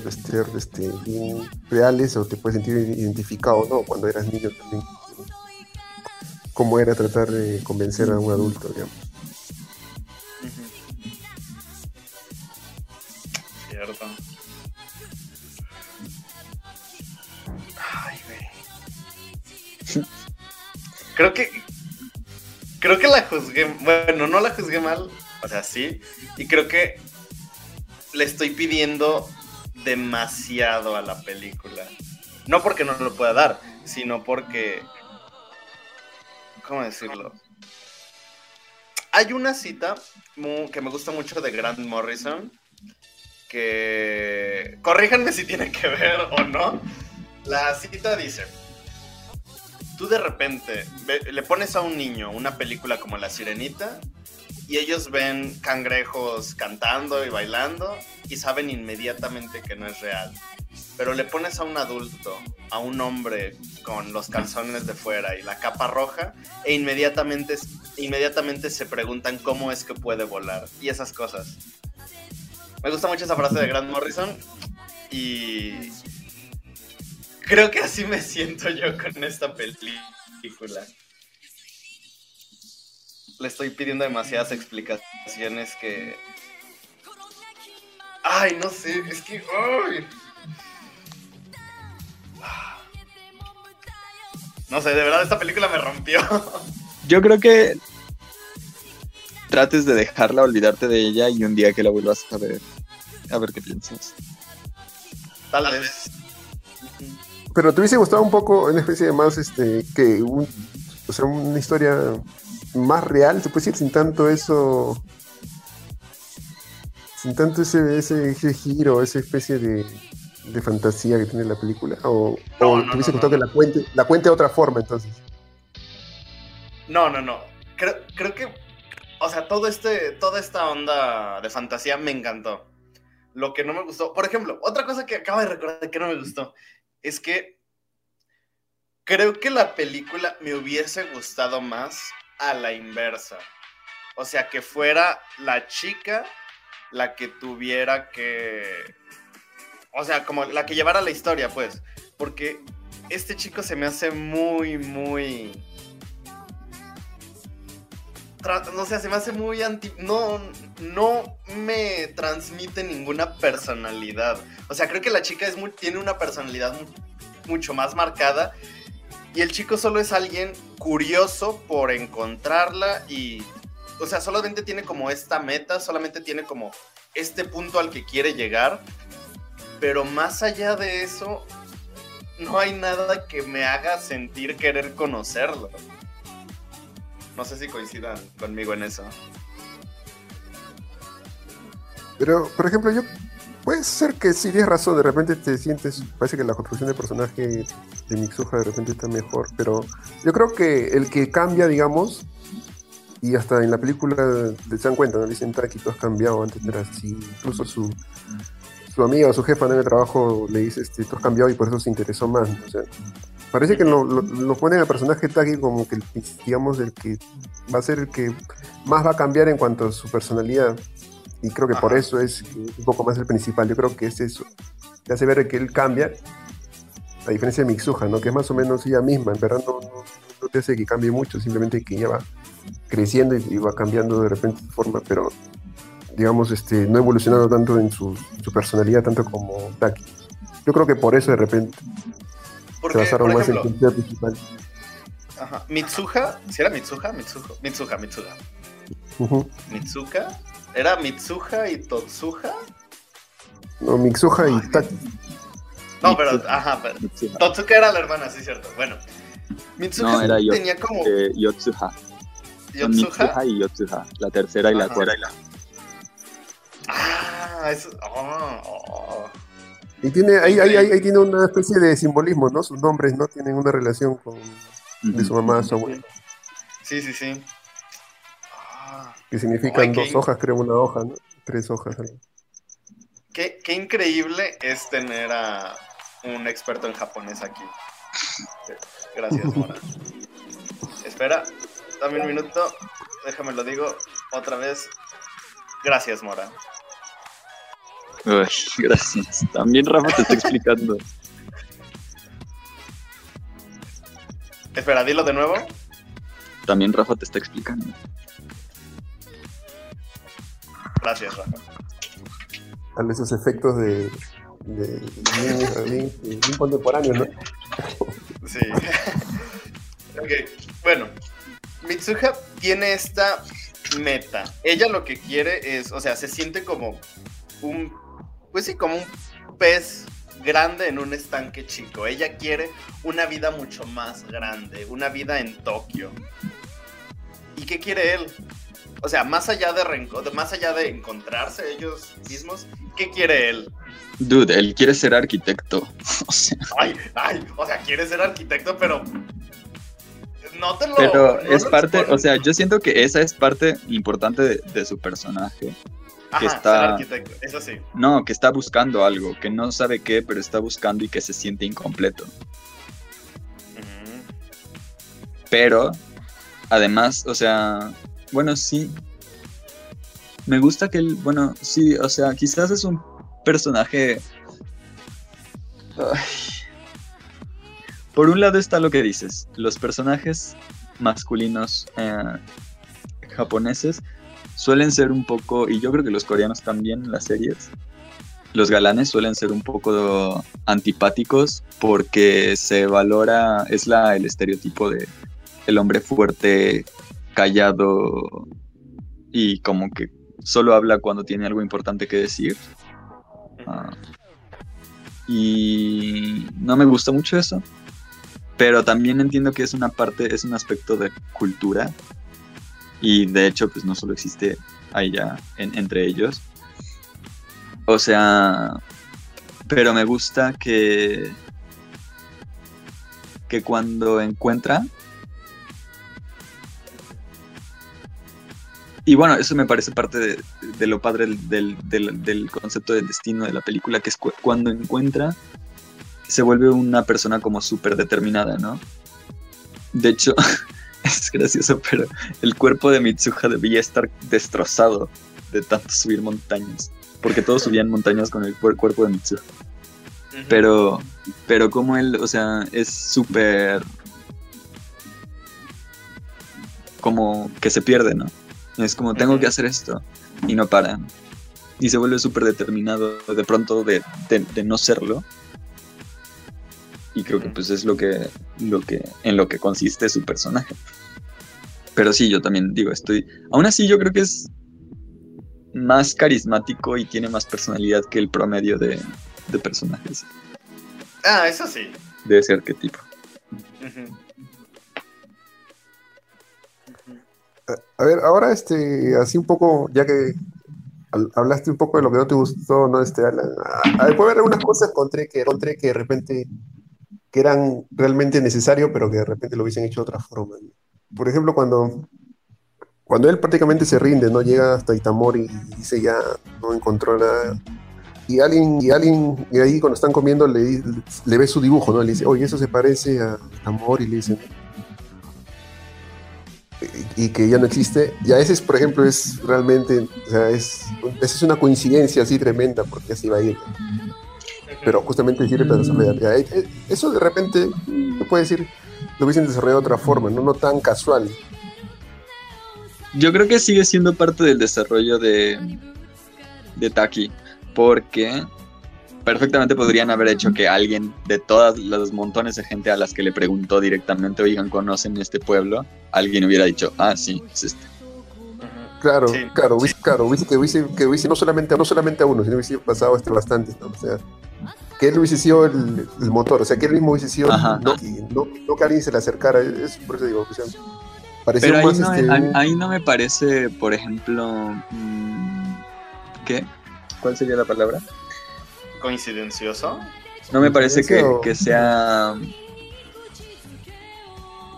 este, bien reales o te puedes sentir identificado, ¿no? Cuando eras niño también. Cómo era tratar de convencer a un adulto, digamos. Cierto. Ay, güey. Creo que. Creo que la juzgué. Bueno, no la juzgué mal. O sea, sí. Y creo que le estoy pidiendo demasiado a la película. No porque no lo pueda dar, sino porque. ¿Cómo decirlo? Hay una cita que me gusta mucho de Grant Morrison. Que. Corríjanme si tiene que ver o no. La cita dice. Tú de repente le pones a un niño una película como La Sirenita y ellos ven cangrejos cantando y bailando y saben inmediatamente que no es real. Pero le pones a un adulto, a un hombre con los calzones de fuera y la capa roja e inmediatamente, inmediatamente se preguntan cómo es que puede volar y esas cosas. Me gusta mucho esa frase de Grant Morrison y creo que así me siento yo con esta película. Le estoy pidiendo demasiadas explicaciones que... Ay, no sé, es que... ay. No sé, de verdad esta película me rompió. Yo creo que trates de dejarla, olvidarte de ella y un día que la vuelvas a ver, a ver qué piensas. Tal vez. Pero te hubiese gustado un poco una especie de más, este, que un, o sea, una historia más real, se puede decir, sin tanto eso, sin tanto ese, ese, ese giro, esa especie de, de fantasía que tiene la película, o, No, o no, te hubiese no, gustado no. que la cuente, la cuente de otra forma, entonces. No, no, no. Creo, creo que, o sea, todo este, toda esta onda de fantasía me encantó. Lo que no me gustó, por ejemplo, otra cosa que acabo de recordar que no me gustó, es que creo que la película me hubiese gustado más a la inversa. O sea, que fuera la chica la que tuviera que... O sea, como la que llevara la historia, pues. Porque este chico se me hace muy, muy no sé, se me hace muy anti... No, no me transmite ninguna personalidad. O sea, creo que la chica es muy, tiene una personalidad mu- mucho más marcada y el chico solo es alguien curioso por encontrarla y... O sea, solamente tiene como esta meta, solamente tiene como este punto al que quiere llegar, pero más allá de eso, no hay nada que me haga sentir querer conocerlo. No sé si coincidan conmigo en eso. Pero, por ejemplo, yo puede ser que sí tienes razón, de repente te sientes, parece que la construcción del personaje de Mitsuha de repente está mejor, pero yo creo que el que cambia, digamos, y hasta en la película te dan cuenta, ¿no? Dicen, Taki, tú has cambiado, antes no eras así, incluso su, su amiga o su jefa en el trabajo le dice, este, tú has cambiado y por eso se interesó más, ¿no? Parece que lo, lo, lo ponen al personaje Taki como que, digamos, el que va a ser el que más va a cambiar en cuanto a su personalidad. Y creo que por Ajá. eso es un poco más el principal. Yo creo que es eso. Te hace ver que él cambia, a diferencia de Mitsuha, ¿no? Que es más o menos ella misma. En verdad no, no, no te hace que cambie mucho, simplemente que ella va creciendo y, y va cambiando de repente de forma, pero digamos, este, no evolucionando tanto en su, su personalidad, tanto como Taki. Yo creo que por eso de repente Porque, por ejemplo, el principio principal. ajá, Mitsuha, ¿si era Mitsuha? Mitsuha, Mitsuha, Mitsuha. Ujú. Mitsuka, ¿era Mitsuha y Totsuha? No, Mitsuha y Taki. No, pero, Mitsuha. ajá, pero Mitsuha. Totsuka era la hermana, sí, cierto. Bueno, Mitsuha No, era yo. tenía como Eh, Yotsuha. Mitsuha y Yotsuha. La tercera y la cuarta. Ah, eso. Oh, oh. Y tiene, ahí, ahí, ahí, ahí tiene una especie de simbolismo, ¿no? Sus nombres no tienen una relación con de su mamá su abuela, Sí, sí, sí. Ah, que significan dos hojas, creo, una hoja, ¿no? Tres hojas. algo. qué, qué increíble es tener a un experto en japonés aquí. Gracias, Mora. Espera, dame un minuto. Déjame lo digo otra vez. Gracias, Mora. Uy, gracias. También Rafa te está explicando. Espera, dilo de nuevo. También Rafa te está explicando. Gracias, Rafa. a esos efectos de, de bien, bien- bien contemporáneos, ¿no? Sí. ok, bueno. Mitsuha tiene esta meta. Ella lo que quiere es, o sea, se siente como un, pues sí, como un pez grande en un estanque chico. Ella quiere una vida mucho más grande, una vida en Tokio. ¿Y qué quiere él? O sea, más allá de más allá de encontrarse ellos mismos, ¿qué quiere él? Dude, él quiere ser arquitecto. O sea, Ay, ay, o sea, quiere ser arquitecto, pero no te lo. pero no es parte, o sea, yo siento que esa es parte importante de, de su personaje. Ajá, está- ser arquitecto, eso sí. No, que está buscando algo, que no sabe qué, pero está buscando y que se siente incompleto. Pero, además, o sea, bueno, sí. Me gusta que él, bueno, sí, o sea, quizás es un personaje... Ay. Por un lado está lo que dices, los personajes masculinos eh, japoneses suelen ser un poco, y yo creo que los coreanos también en las series, los galanes suelen ser un poco antipáticos porque se valora, es la, el estereotipo de el hombre fuerte, callado y como que solo habla cuando tiene algo importante que decir. Ah, y no me gusta mucho eso. Pero también entiendo que es una parte, es un aspecto de cultura. Y de hecho, pues no solo existe allá en- entre ellos. O sea, pero me gusta que que cuando encuentra y bueno, eso me parece parte de, lo padre del, del- concepto del destino de la película, que es cu- cuando encuentra, se vuelve una persona como súper determinada, ¿no? De hecho, es gracioso, pero el cuerpo de Mitsuha debía estar destrozado de tanto subir montañas, porque todos subían montañas con el cuer- cuerpo de Mitsuha. Pero, pero como él, o sea, es súper... Como que se pierde, ¿no? Es como, tengo que hacer esto. Y no para. Y se vuelve súper determinado de pronto de, de- de no serlo. Y creo que pues es lo que, lo que, en lo que consiste su personaje. Pero sí, yo también digo, estoy... Aún así yo creo que es más carismático y tiene más personalidad que el promedio de, de personajes Ah, eso sí. de ese arquetipo. A ver, ahora este, así un poco, ya que hab- hablaste un poco de lo que no te gustó, ¿no? Este, Alan, a- a ver, puede haber algunas cosas encontré que, encontré que de repente que eran realmente necesarios, pero que de repente lo hubiesen hecho de otra forma. Por ejemplo, cuando, cuando él prácticamente se rinde, ¿no? Llega hasta Itamori y dice ya no encontró nada. Y alguien, y alguien, y ahí cuando están comiendo le, le ve su dibujo, ¿no? Le dice, oye, eso se parece a Itamori, le dicen, y que ya no existe. Ya ese es, por ejemplo, es realmente, o sea, es, es una coincidencia así tremenda porque así va a ir. Pero justamente sirve para desarrollar. Ya, eh, eso de repente, se puede decir, lo hubiesen desarrollado de otra forma, no, no tan casual. Yo creo que sigue siendo parte del desarrollo de, de Taki, porque perfectamente podrían haber hecho que alguien de todas los montones de gente a las que le preguntó directamente, oigan, ¿conocen este pueblo? Alguien hubiera dicho, ah, sí, es este. Claro, Sí, claro, hubiese, claro, hubiese, que hubiese, que hubiese no solamente, no solamente a uno, sino hubiese pasado este bastante, ¿no? O sea, que él hubiese sido el, el motor, o sea, que él mismo hubiese sido, Ajá. no, que, no, no que alguien se le acercara, es por eso digo, o sea, parecía Pero ahí más no, este, ahí- no me parece, por ejemplo, mm, ¿qué? ¿Cuál sería la palabra? Coincidencioso. No me parece que, que sea.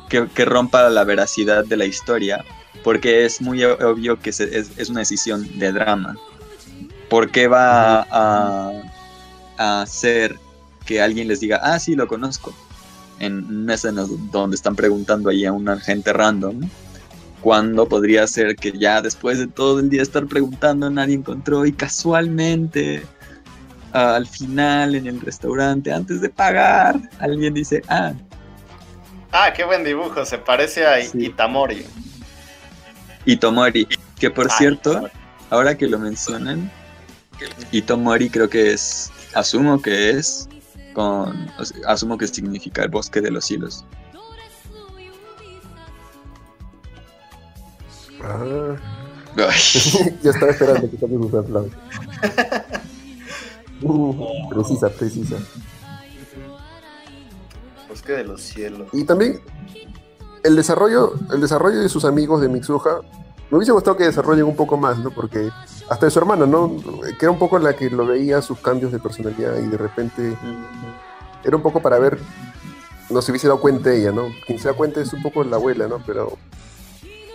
Que, que rompa la veracidad de la historia. Porque es muy obvio que se- es, es una decisión de drama. ¿Por qué va a, a hacer que alguien les diga, ah, sí, lo conozco? En una escena donde están preguntando ahí a una gente random. cuando podría ser que ya después de todo el día estar preguntando nadie encontró y casualmente al final en el restaurante antes de pagar alguien dice ah Ah, qué buen dibujo. Se parece a Sí. Itamori. Itomori que por cierto ahora que lo mencionan Itomori creo que es asumo que es con asumo que significa el bosque de los hilos Ah, ya estaba esperando que también un aplauso. Uh, precisa, precisa. Bosque de los cielos. Y también el desarrollo, el desarrollo de sus amigos de Mitsuha, me hubiese gustado que desarrollen un poco más, ¿no? Porque hasta de su hermana, ¿no? Que era un poco la que lo veía sus cambios de personalidad y de repente era un poco para ver, no se hubiese dado cuenta ella, ¿no? Quien se da cuenta es un poco la abuela, ¿no? Pero,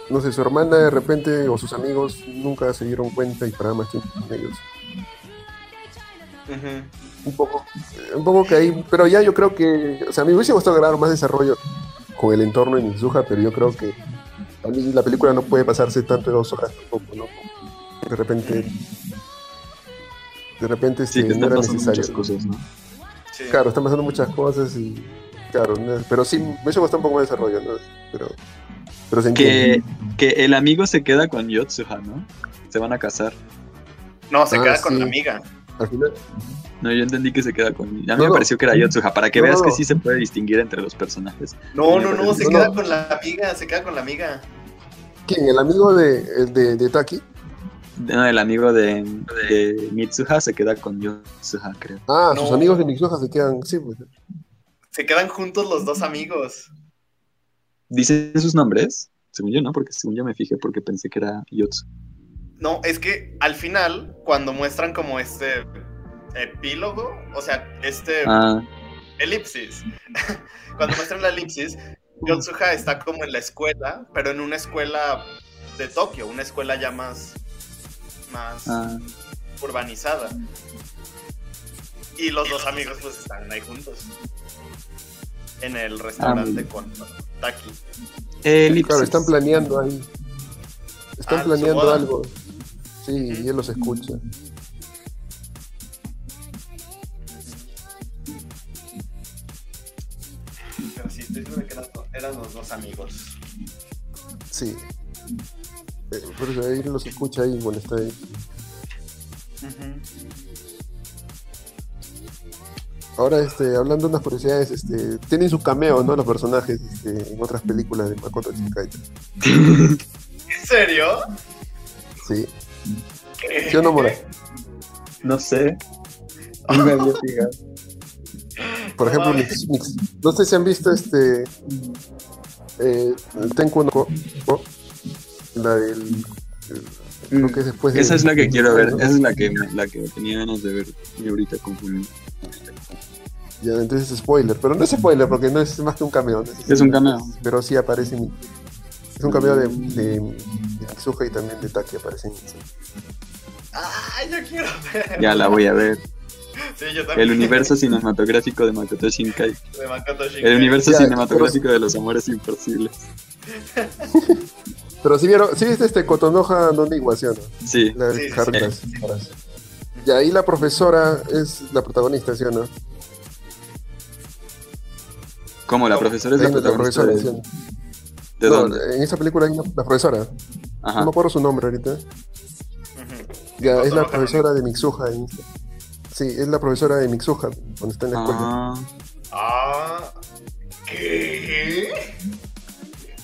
no sé, su hermana de repente o sus amigos nunca se dieron cuenta y para más tiempo con ellos. Un poco, un poco que ahí, pero ya yo creo que, o sea, me hubiese gustado grabar más desarrollo con el entorno de Mitsuha, pero yo creo que la película no puede pasarse tanto de dos horas tampoco, ¿no? De repente, de repente sí este, no están era pasando necesario. muchas cosas no Sí. Claro, están pasando muchas cosas y, claro, no- pero sí, me gustado un poco más de desarrollo, ¿no? Pero, pero se que, entiende. que el amigo se queda con Yotsuha, ¿no? Se van a casar. No, se Ah, queda con la amiga. Al final, No, yo entendí que se queda con. A mí No, me pareció que era Yotsuha, para que No, veas no, que sí se puede distinguir entre los personajes. No, Me no, no, se No, queda no. con la amiga, se queda con la amiga. ¿quién? ¿El amigo de, el de, de Taki? No, el amigo de, de Mitsuha se queda con Yotsuha, creo. Ah, No. sus amigos de Mitsuha se quedan, sí, pues. Se quedan juntos los dos amigos. ¿Dicen sus nombres? Según yo, no, porque según yo me fijé porque pensé que era Yotsu. No, es que al final, cuando muestran como este epílogo, o sea, este Ah, elipsis, cuando muestran la elipsis, Yotsuha está como en la escuela, pero en una escuela de Tokio, una escuela ya más, más ah, urbanizada. Y los dos amigos pues están ahí juntos. En el restaurante Ah, con Taki. elipsis. Claro, están planeando ahí. Están Ah, planeando algo. Sí, y él los escucha. Eran, los dos amigos. Sí. Eh, Por eso ahí los escucha ahí, bueno, está ahí. Ahora, este, hablando de unas curiosidades, este, tienen sus cameos, ¿no? Los personajes este, en otras películas de Makoto Shinkai. ¿En serio? Sí. ¿Qué? ¿Sí o no, Mora? No sé. Por ejemplo, Ay. Mix- Mix- no sé si han visto este. Eh. La del. Creo que es después de. Esa es la que quiero ver. Esa es la que, la que tenía ganas de ver. Y ahorita confundí. Ya, entonces es spoiler, pero no es spoiler porque no es más que un cameo. ¿no? Es un cameo. Pero sí aparece. en- Es un cameo de, de, de Mitsuha y también de Taki aparece en ¡Ay, yo quiero ver! Ya la voy a ver. Sí, yo también. El universo cinematográfico de Makoto Shinkai. de Makoto Shinkai. El universo Ya, cinematográfico de los amores imposibles. Pero si vieron, si viste este Kotonoha donde Iguación, ¿no? Sí. La Sí, Harukas. Y ahí la profesora es la protagonista, ¿sí o no? ¿Cómo? ¿La profesora es la protagonista profesora, de, dónde? en esa película hay una, la profesora. No me acuerdo su nombre ahorita. Ya, es la profesora de Mitsuha. en- Sí, es la profesora de Mitsuha cuando está en la escuela. Ah, Ah. ¿Qué?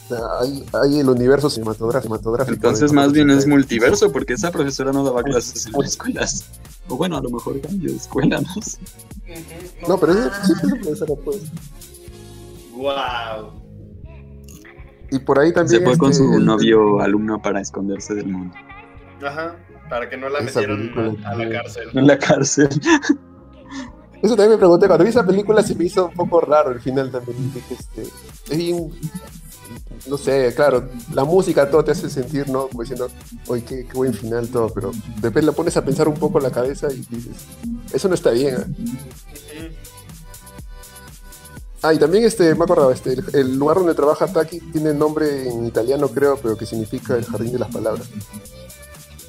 O sea, hay, hay el universo cinematográfico. cinematográfico entonces más bien es multiverso porque esa profesora no daba clases en las escuelas. O bueno, a lo mejor cambió de escuela, no sé. No, pero es, sí, es la profesora, pues. Wow. Y por ahí también. Se fue con este, su el- novio alumno para esconderse del mundo. Ajá. Para que no la Esa metieron película. a la cárcel. En la cárcel. Eso también me pregunté, cuando vi esa película se me hizo un poco raro el final también. Dije, este, es bien, no sé, claro, la música todo te hace sentir, ¿no? Como diciendo, oye, qué, qué buen final todo, pero de repente lo pones a pensar un poco en la cabeza y dices, eso no está bien. ¿eh? Ah, y también este, me acordaba, este, el, el lugar donde trabaja Taki tiene nombre en italiano, creo, pero que significa el jardín de las palabras.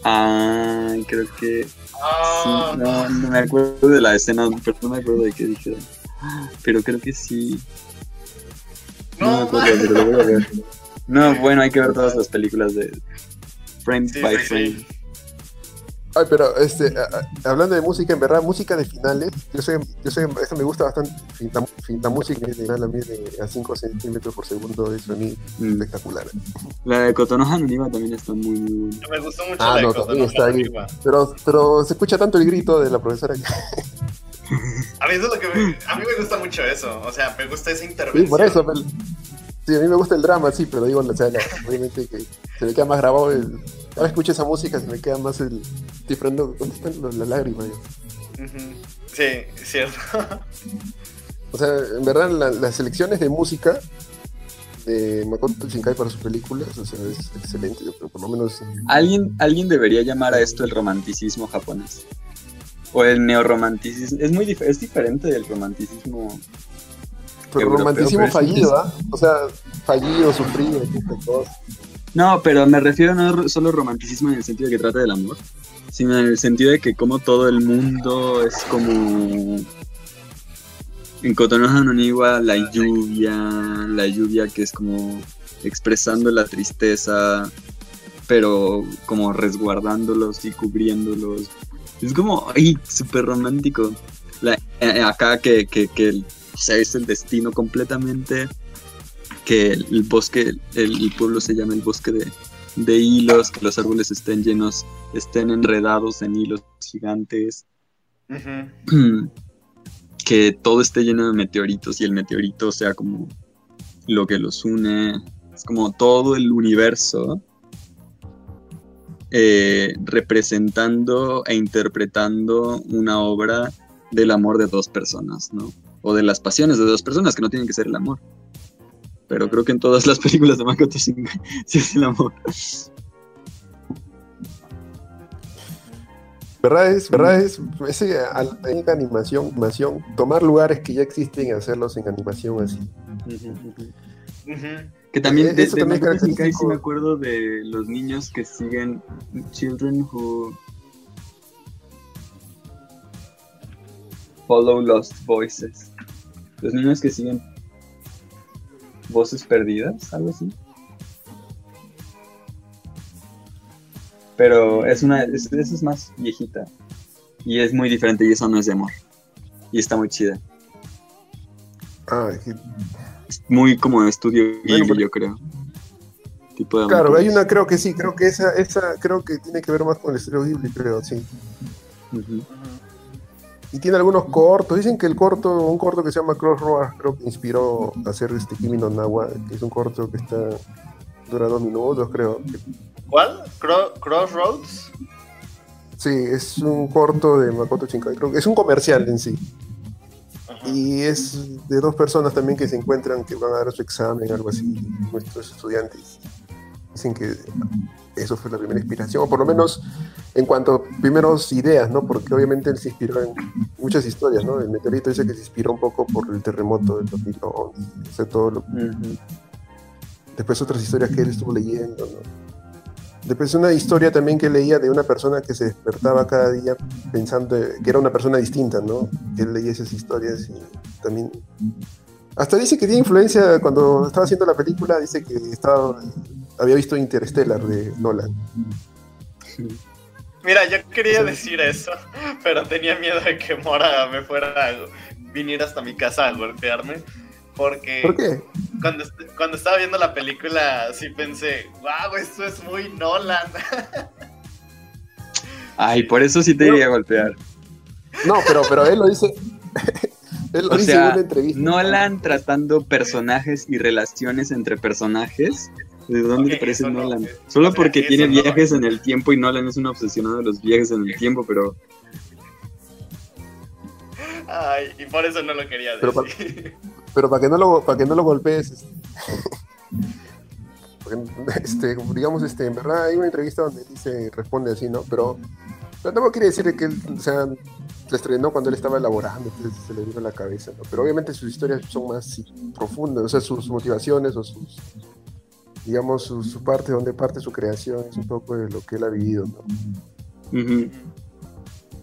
Ah, creo que. Ah, Sí, no, no me acuerdo de la escena, pero no me acuerdo de qué dije. Pero creo que sí. No, me acuerdo, pero lo voy a ver. No, bueno, hay que ver todas las películas de Frame Sí, by sí. Frame. Ay, pero este, a- a- hablando de música, en verdad, música de finales, yo soy, yo soy, esto me gusta bastante, la, la música de final a mí de a 5 centímetros por segundo es sonido Mm. espectacular. La de Kotonoha no Niwa también está muy, muy buena. me gustó mucho Ah, la de no, Cotonou también está ahí. Pero, pero se escucha tanto el grito de la profesora que A mí eso es lo que me, a mí me gusta mucho eso, o sea, me gusta esa Sí, intervención. por eso. pero- sí, a mí me gusta el drama, sí, pero digo, o sea, la- obviamente que se me queda más grabado el. Ahora escucho esa música, se me queda más el. Estoy esperando, ¿dónde están las lágrimas? ya? Ujú. Sí, cierto. O sea, en verdad, la- las selecciones de música de Makoto Shinkai para sus películas, o sea, es excelente, yo creo, por lo menos. ¿Alguien, alguien debería llamar a esto el romanticismo japonés. O el neorromanticismo. Es muy dif- es diferente del romanticismo. Pero Europeo, romanticismo fallido, ¿ah? O sea, fallido, sufrido, cosas. No, pero me refiero no solo romanticismo en el sentido de que trata del amor, sino en el sentido de que como todo el mundo es como en Kotonoha no Niwa la lluvia, la lluvia que es como expresando la tristeza, pero como resguardándolos y cubriéndolos. Es como, ay, súper romántico. La- eh, acá que, que, que o sea, es el destino completamente que el, bosque, el, el pueblo se llama el bosque de, de hilos, que los árboles estén llenos, estén enredados en hilos gigantes, que todo esté lleno de meteoritos y el meteorito sea como lo que los une, es como todo el universo eh, representando e interpretando una obra del amor de dos personas, ¿no? O de las pasiones de dos personas, que no tienen que ser el amor. Pero creo que en todas las películas de Makoto Shinkai sí es el amor. ¿Verdad es, verdad es, ese al- en animación, animación, tomar lugares que ya existen y hacerlos en animación así. Que también Eh, de, eso de también es Makoto Shinkai sí característico. me acuerdo de los niños que siguen Children Who Follow Lost Voices. Los niños que siguen voces perdidas, algo así. Pero es una, es, esa es más viejita. Y es muy diferente y eso no es de amor. Y está muy chida. Ah, que- Es muy como de estudio Ghibli, pero- yo creo. Tipo de claro, hay una, creo que sí, creo que esa, esa, creo que tiene que ver más con el estilo Ghibli, creo, sí. Ujú. Y tiene algunos cortos, dicen que el corto, un corto que se llama Crossroads, creo que inspiró a hacer este Kimi no Nawa, que es un corto que está, dura dos minutos, creo. ¿Cuál? Cro- Crossroads. Sí, es un corto de Makoto Shinkai, creo que es un comercial en sí. Ajá. Y es de dos personas también que se encuentran que van a dar su examen, algo así, nuestros estudiantes. Dicen que eso fue la primera inspiración, o por lo menos en cuanto a primeros ideas, ¿no? Porque obviamente él se inspiró en muchas historias, ¿no? El meteorito dice que se inspiró un poco por el terremoto del 2011, o sea, todo lo- después otras historias que él estuvo leyendo, ¿no? Después una historia también que leía de una persona que se despertaba cada día pensando que era una persona distinta, ¿no? Que él leía esas historias y también... Hasta dice que tiene influencia cuando estaba haciendo la película, dice que estaba, había visto Interstellar de Nolan. Mira, yo quería decir eso, pero tenía miedo de que Mora me fuera a viniera hasta mi casa a golpearme. Porque ¿Por qué? Cuando, cuando estaba viendo la película, sí pensé, wow, esto es muy Nolan. Ay, por eso sí te Pero- iría a golpear. No, pero, pero él lo dice... él lo O dice sea, en una entrevista. Nolan tratando personajes y relaciones entre personajes. ¿De dónde Ok, te parece Nolan? eh, Solo o sea, porque tiene no. viajes en el tiempo y Nolan es un obsesionado de los viajes en el tiempo, pero Ay, y por eso no lo quería Pero decir. Pero para que no lo, para que no lo golpees, este, este, digamos, este, en verdad hay una entrevista donde dice, responde así, ¿no? Pero, pero tampoco quiere decir que él, o sea, se estrenó cuando él estaba elaborando, entonces se le vino a la cabeza, ¿no? Pero obviamente sus historias son más profundas, o sea, sus motivaciones o sus, digamos, su, su parte, donde parte su creación, es un poco de lo que él ha vivido.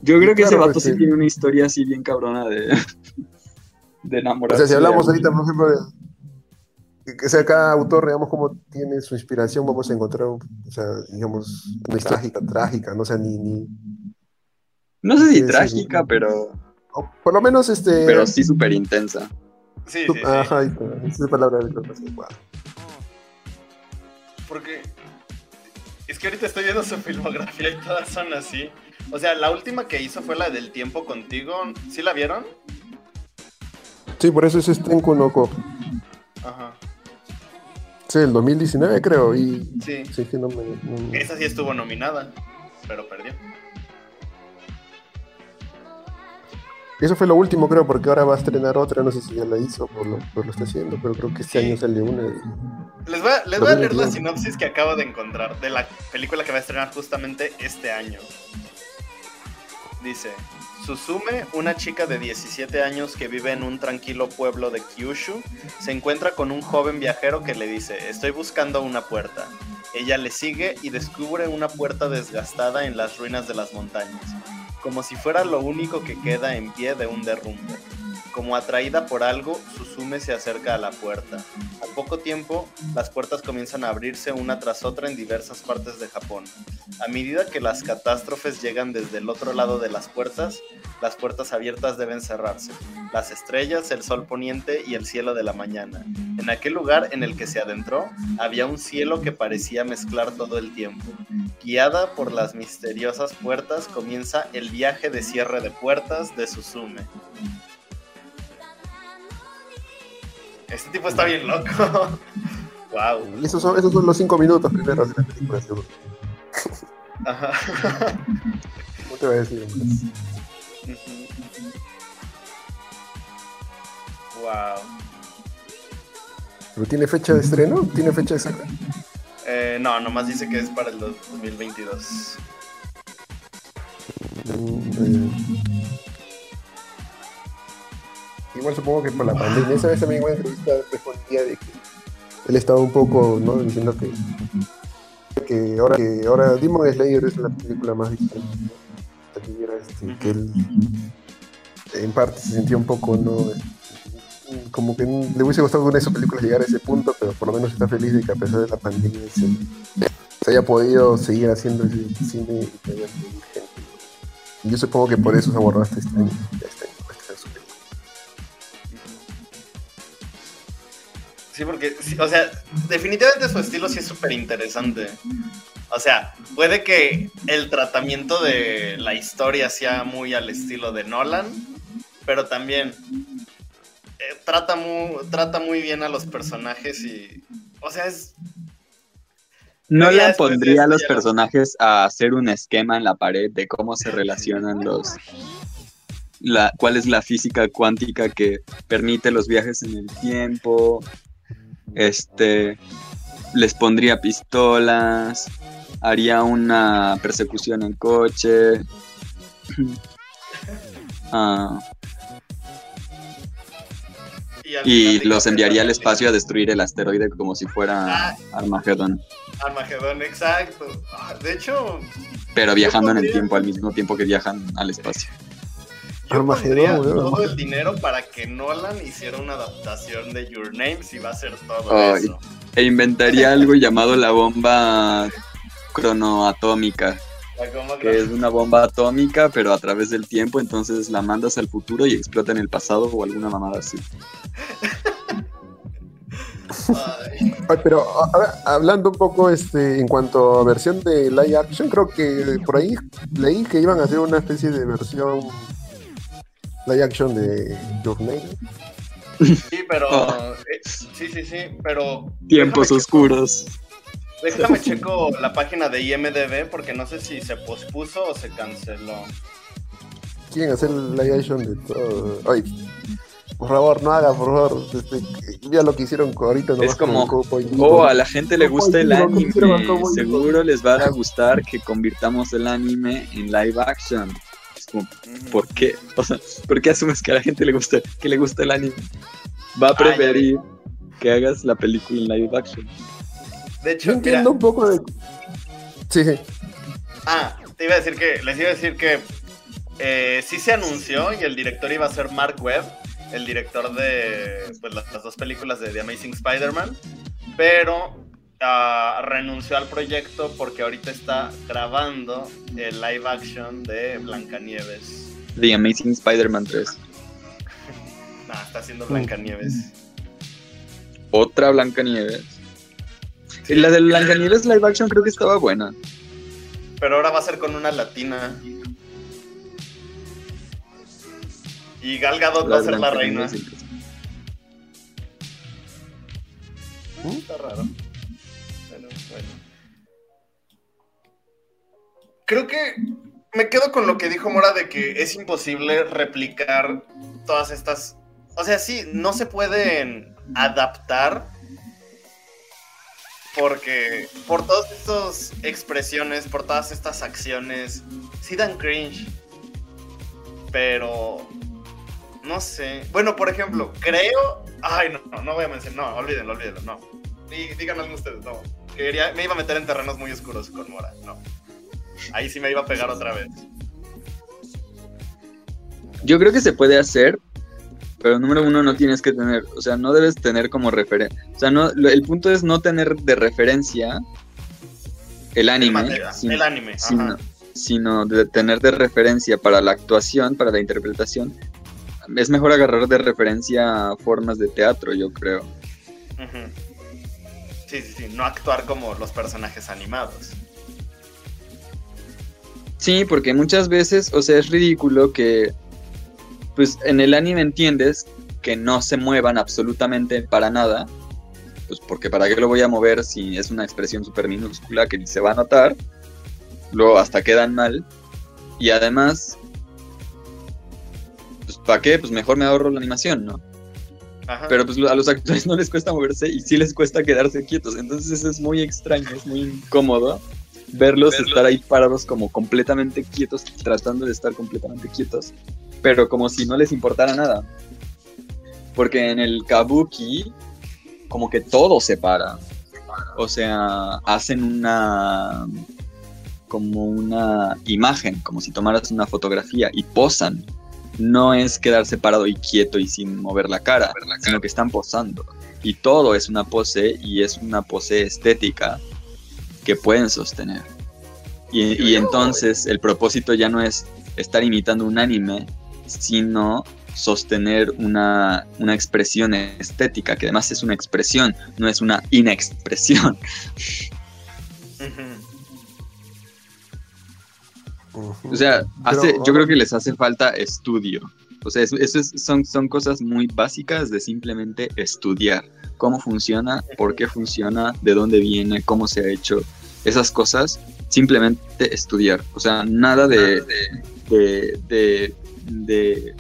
Yo creo que ese Claro, vato pues, sí sí. tiene una historia así bien cabrona de, de O enamorarse. sea, si hablamos de ahorita, por ejemplo, de, que- o sea, cada autor, digamos, como tiene su inspiración, vamos a encontrar, o sea, digamos, una historia trágica, trágica, no o sea, ni, ni, No sé si trágica, pero, o por lo menos, este, pero sí súper intensa. Sí, sí, sí. ajá, ahí está, esa es palabra de. Porque es que ahorita estoy viendo su filmografía y todas son así. O sea, la última que hizo fue la del tiempo contigo. ¿Sí la vieron? Sí, por eso es este en Kunoko. Ajá. Sí, el 2019 creo, y Sí. sí que no me... no me- Esa sí estuvo nominada, pero perdió. Eso fue lo último, creo, porque ahora va a estrenar otra, no sé si ya la hizo o lo, o lo está haciendo, pero creo que este Sí. año sale una. Les voy a, les voy a leer la 2021. sinopsis que acabo de encontrar de la película que va a estrenar justamente este año. Dice, Susume, una chica de 17 años que vive en un tranquilo pueblo de Kyushu, se encuentra con un joven viajero que le dice, estoy buscando una puerta. Ella le sigue y descubre una puerta desgastada en las ruinas de las montañas, como si fuera lo único que queda en pie de un derrumbe. Como atraída por algo, Susume se acerca a la puerta. Al poco tiempo, las puertas comienzan a abrirse una tras otra en diversas partes de Japón. A medida que las catástrofes llegan desde el otro lado de las puertas, las puertas abiertas deben cerrarse. Las estrellas, el sol poniente y el cielo de la mañana. En aquel lugar en el que se adentró, había un cielo que parecía mezclar todo el tiempo. Guiada por las misteriosas puertas, comienza el viaje de cierre de puertas de Susume. Este tipo está bien loco. wow. Esos son, esos son los cinco minutos primeros de la película, seguro. Ajá. No te voy a decir más. Wow. ¿Pero tiene fecha de estreno? ¿Tiene fecha exacta? Eh, no, nomás dice que es para el 2022. Mm, eh. Igual supongo que por la pandemia. Esa vez también en una entrevista respondía de que él estaba un poco, ¿no? Diciendo que que ahora que ahora Demon Slayer es la película más vista. este, que él en parte se sentía un poco, ¿no? Como que le hubiese gustado con esa película llegar a ese punto, pero por lo menos está feliz de que a pesar de la pandemia se, se haya podido seguir haciendo ese cine y que haya gente. Y yo supongo que por eso se abordó hasta este año. este año, Sí, porque, sí, o sea, definitivamente su estilo sí es súper interesante. O sea, puede que el tratamiento de la historia sea muy al estilo de Nolan, pero también eh, trata, muy, trata muy bien a los personajes y, o sea, es... No le pondría a los ya personajes a hacer un esquema en la pared de cómo se relacionan los. La, cuál es la física cuántica que permite los viajes en el tiempo. Este. Les pondría pistolas. Haría una persecución en coche. Ah, y los enviaría al espacio a destruir el asteroide como si fuera Armagedón. Armagedón, exacto. Ah, De hecho, Pero viajando en el tiempo al mismo tiempo que viajan al espacio. Yo pondría todo el dinero para que Nolan hiciera una adaptación de Your Name si va a ser todo Ay. eso. E inventaría algo llamado la bomba cronoatómica, La que es una bomba atómica, pero a través del tiempo, entonces la mandas al futuro y explota en el pasado o alguna mamada así. Ay, pero hablando un poco este, en cuanto a versión de live action, creo que por ahí leí que iban a hacer una especie de versión live action de Your Name. Sí, pero. Oh. eh, sí, sí, sí, pero. Tiempos déjame oscuros. checo- déjame checo la página de IMDB porque no sé si se pospuso o se canceló. Quieren hacer live action de todo. Ay, por favor, no haga, por favor. Este, ya lo que hicieron ahorita nomás Es como. Oh, a la gente le gusta el anime. Seguro les va a gustar que convirtamos el anime en live action. Como, ¿por qué? O sea, ¿por qué asumes que a la gente le gusta, que le gusta el anime? Va a preferir que hagas la película en live action. De hecho, Yo entiendo un poco de. Sí, sí. Ah, te iba a decir que, les iba a decir que eh, sí se anunció y el director iba a ser Mark Webb, el director de pues, las, las dos películas de The Amazing Spider-Man, pero renunció al proyecto porque ahorita está grabando el live action de Blancanieves. The Amazing Spider-Man 3. Nah, está haciendo Blancanieves. Otra Blancanieves. Y la de Blancanieves live action creo que estaba buena. Pero ahora va a ser con una latina. Y Gal Gadot va a ser la reina. Está raro. Creo que me quedo con lo que dijo Mora de que es imposible replicar todas estas. O sea, sí, no se pueden adaptar. Porque por todas estas expresiones, por todas estas acciones, sí dan cringe. Pero. No sé. Bueno, por ejemplo, creo. Ay, no, no, no voy a mencionar. No, olvídenlo, olvídenlo, no. Dí- Digan algo ustedes, no. Quería- me iba a meter en terrenos muy oscuros con Mora, no. Ahí sí me iba a pegar otra vez. Yo creo que se puede hacer, pero número uno no tienes que tener, o sea, no debes tener como referencia. O sea, no, el punto es no tener de referencia el anime, Materia, sino, el anime, sino, sino de tener de referencia para la actuación, para la interpretación. Es mejor agarrar de referencia formas de teatro, yo creo. Sí, sí, sí. No actuar como los personajes animados. Sí, porque muchas veces, o sea, es ridículo que, pues en el anime entiendes que no se muevan absolutamente para nada, pues porque para qué lo voy a mover si es una expresión súper minúscula que ni se va a notar, luego hasta quedan mal, y además, pues para qué, pues mejor me ahorro la animación, ¿no? Ajá. Pero pues a los actores no les cuesta moverse y sí les cuesta quedarse quietos. Entonces es muy extraño, es muy incómodo verlos, Verlos. estar ahí parados como completamente quietos, tratando de estar completamente quietos, pero como si no les importara nada. Porque en el kabuki, como que todo se para. O sea, hacen una como una imagen, como si tomaras una fotografía y posan. No es quedarse parado y quieto y sin mover la cara, sino que están posando. Y todo es una pose y es una pose estética que pueden sostener. Y, y entonces el propósito ya no es estar imitando un anime, sino sostener una, una expresión estética, que además es una expresión, no es una inexpresión. O sea, hace, Pero yo creo que les hace falta estudio. O sea, eso, eso es- son, son cosas muy básicas de simplemente estudiar cómo funciona, por qué funciona, de dónde viene, cómo se ha hecho. Esas cosas, simplemente estudiar. O sea, nada de, de, de, de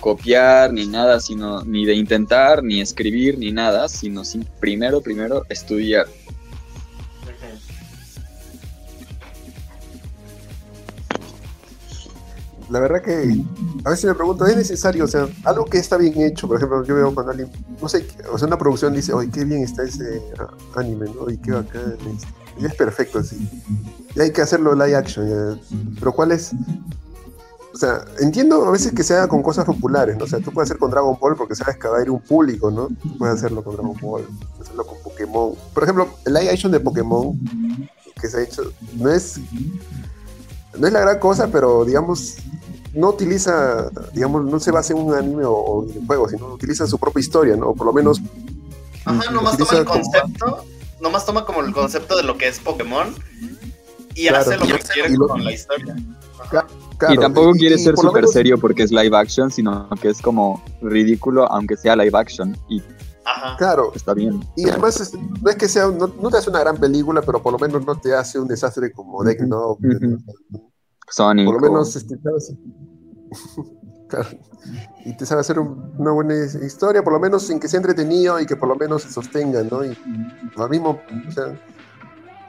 copiar ni nada, sino ni de intentar, ni escribir, ni nada, sino sim- primero, primero estudiar. La verdad que a veces me pregunto, ¿es necesario? O sea, algo que está bien hecho, por ejemplo, yo veo cuando alguien, no sé, o sea, una producción dice, oye, qué bien está ese ah, anime, ¿no? Y qué bacán, este, y es perfecto así. Y hay que hacerlo live action, ya. Pero ¿cuál es? O sea, entiendo a veces que se haga con cosas populares, ¿no? O sea, tú puedes hacer con Dragon Ball porque sabes que va a ir un público, ¿no? Puedes hacerlo con Dragon Ball, puedes hacerlo con Pokémon. Por ejemplo, el live action de Pokémon que se ha hecho no es no es la gran cosa, pero digamos, no utiliza, digamos, no se basa en un anime o, o videojuego, sino utiliza su propia historia, ¿no? O por lo menos, Ajá, nomás toma el como- concepto, nomás toma como el concepto de lo que es Pokémon y Claro. hace lo que quiere y lo- con la historia. claro, y tampoco quiere y ser súper menos- serio porque es live action, sino que es como ridículo aunque sea live action. Y Ajá. Claro, está bien. y además este, no es que sea, no, no te hace una gran película, pero por lo menos no te hace un desastre como Deck Ujú. Sonic. por lo o- menos este, claro, y te sabe hacer un- una buena historia, por lo menos sin que sea entretenido y que por lo menos se sostenga, ¿no? Y lo mismo, o sea,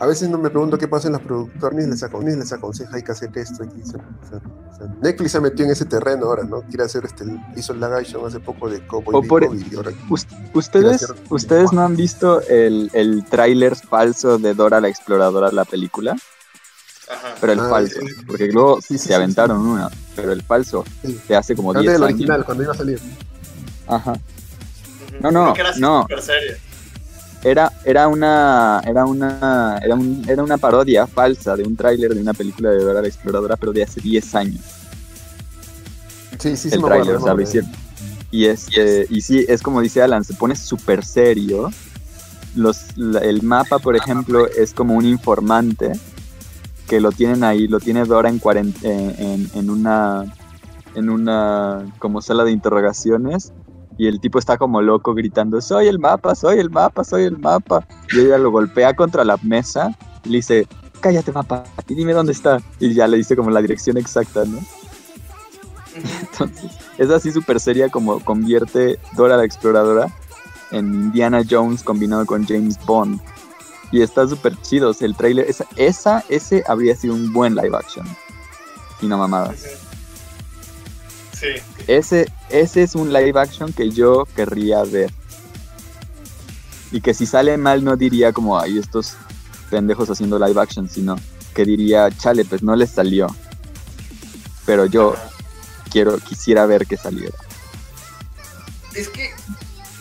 a veces no me pregunto qué pasa en las productoras, ni les, acon- ni les aconseja hay que hacer esto, hay que hacer- o sea, o sea, Netflix se ha metido en ese terreno ahora, ¿no? Quiere hacer este, hizo el live action hace poco de Cowboy O por- Bebop y ahora Us- ¿Ustedes, hacer- ¿Ustedes no han visto el, el tráiler falso de Dora la Exploradora, la película? Ajá. Pero el Ah, falso, sí. porque luego Sí, sí, se sí, aventaron una, pero el falso Sí. de hace como antes 10 del años. original, cuando iba a salir. Ajá. No, no, no. Era, era una, era una, era, un- era una parodia falsa de un tráiler de una película de Dora la Exploradora, pero de hace 10 años. Sí, sí, sí, el tráiler, o sea, lo hicieron. Y este, y sí, es como dice Alan, se pone súper serio. Los, la- el mapa, por ejemplo, es como un informante que lo tienen ahí, lo tiene Dora en, en- en una en una como sala de interrogaciones y el tipo está como loco gritando, soy el mapa, soy el mapa, soy el mapa. Y ella lo golpea contra la mesa y le dice, cállate mapa, y dime dónde está. Y ya le dice como la dirección exacta, ¿no? Entonces, es así súper seria como convierte Dora la Exploradora en Indiana Jones combinado con James Bond. Y está súper chido. o sea, el trailer, esa, esa, ese habría sido un buen live action. Y no mamadas. Sí. Ese, ese es un live action que yo querría ver. Y que si sale mal no diría como, ay, estos pendejos haciendo live action, sino que diría, chale, pues no les salió. Pero yo Ajá. quiero, quisiera ver que saliera. Es que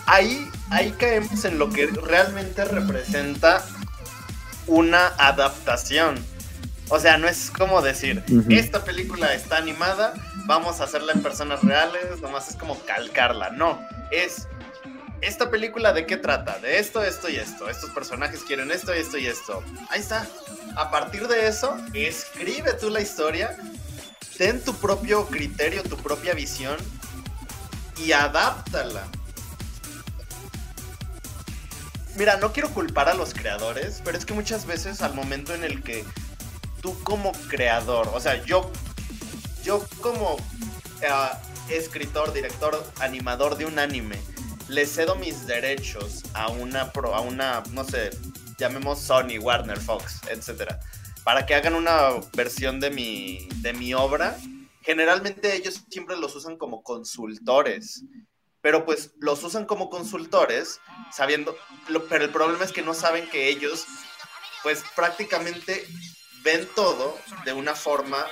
ahí, ahí caemos en lo que realmente representa una adaptación. O sea, no es como decir, esta película está animada, vamos a hacerla en personas reales, nomás es como calcarla. No, es, esta película de qué trata, de esto, esto y esto. Estos personajes quieren esto, esto y esto. Ahí está. A partir de eso, escribe tú la historia, ten tu propio criterio, tu propia visión y adáptala. Mira, no quiero culpar a los creadores, pero es que muchas veces al momento en el que tú como creador, o sea, yo, yo como ah, escritor, director, animador de un anime, le cedo mis derechos a una, pro- a una, no sé, llamemos Sony, Warner, Fox, etcétera, para que hagan una versión de mi, de mi obra. Generalmente ellos siempre los usan como consultores, pero pues los usan como consultores sabiendo, pero el problema es que no saben que ellos pues prácticamente ven todo de una forma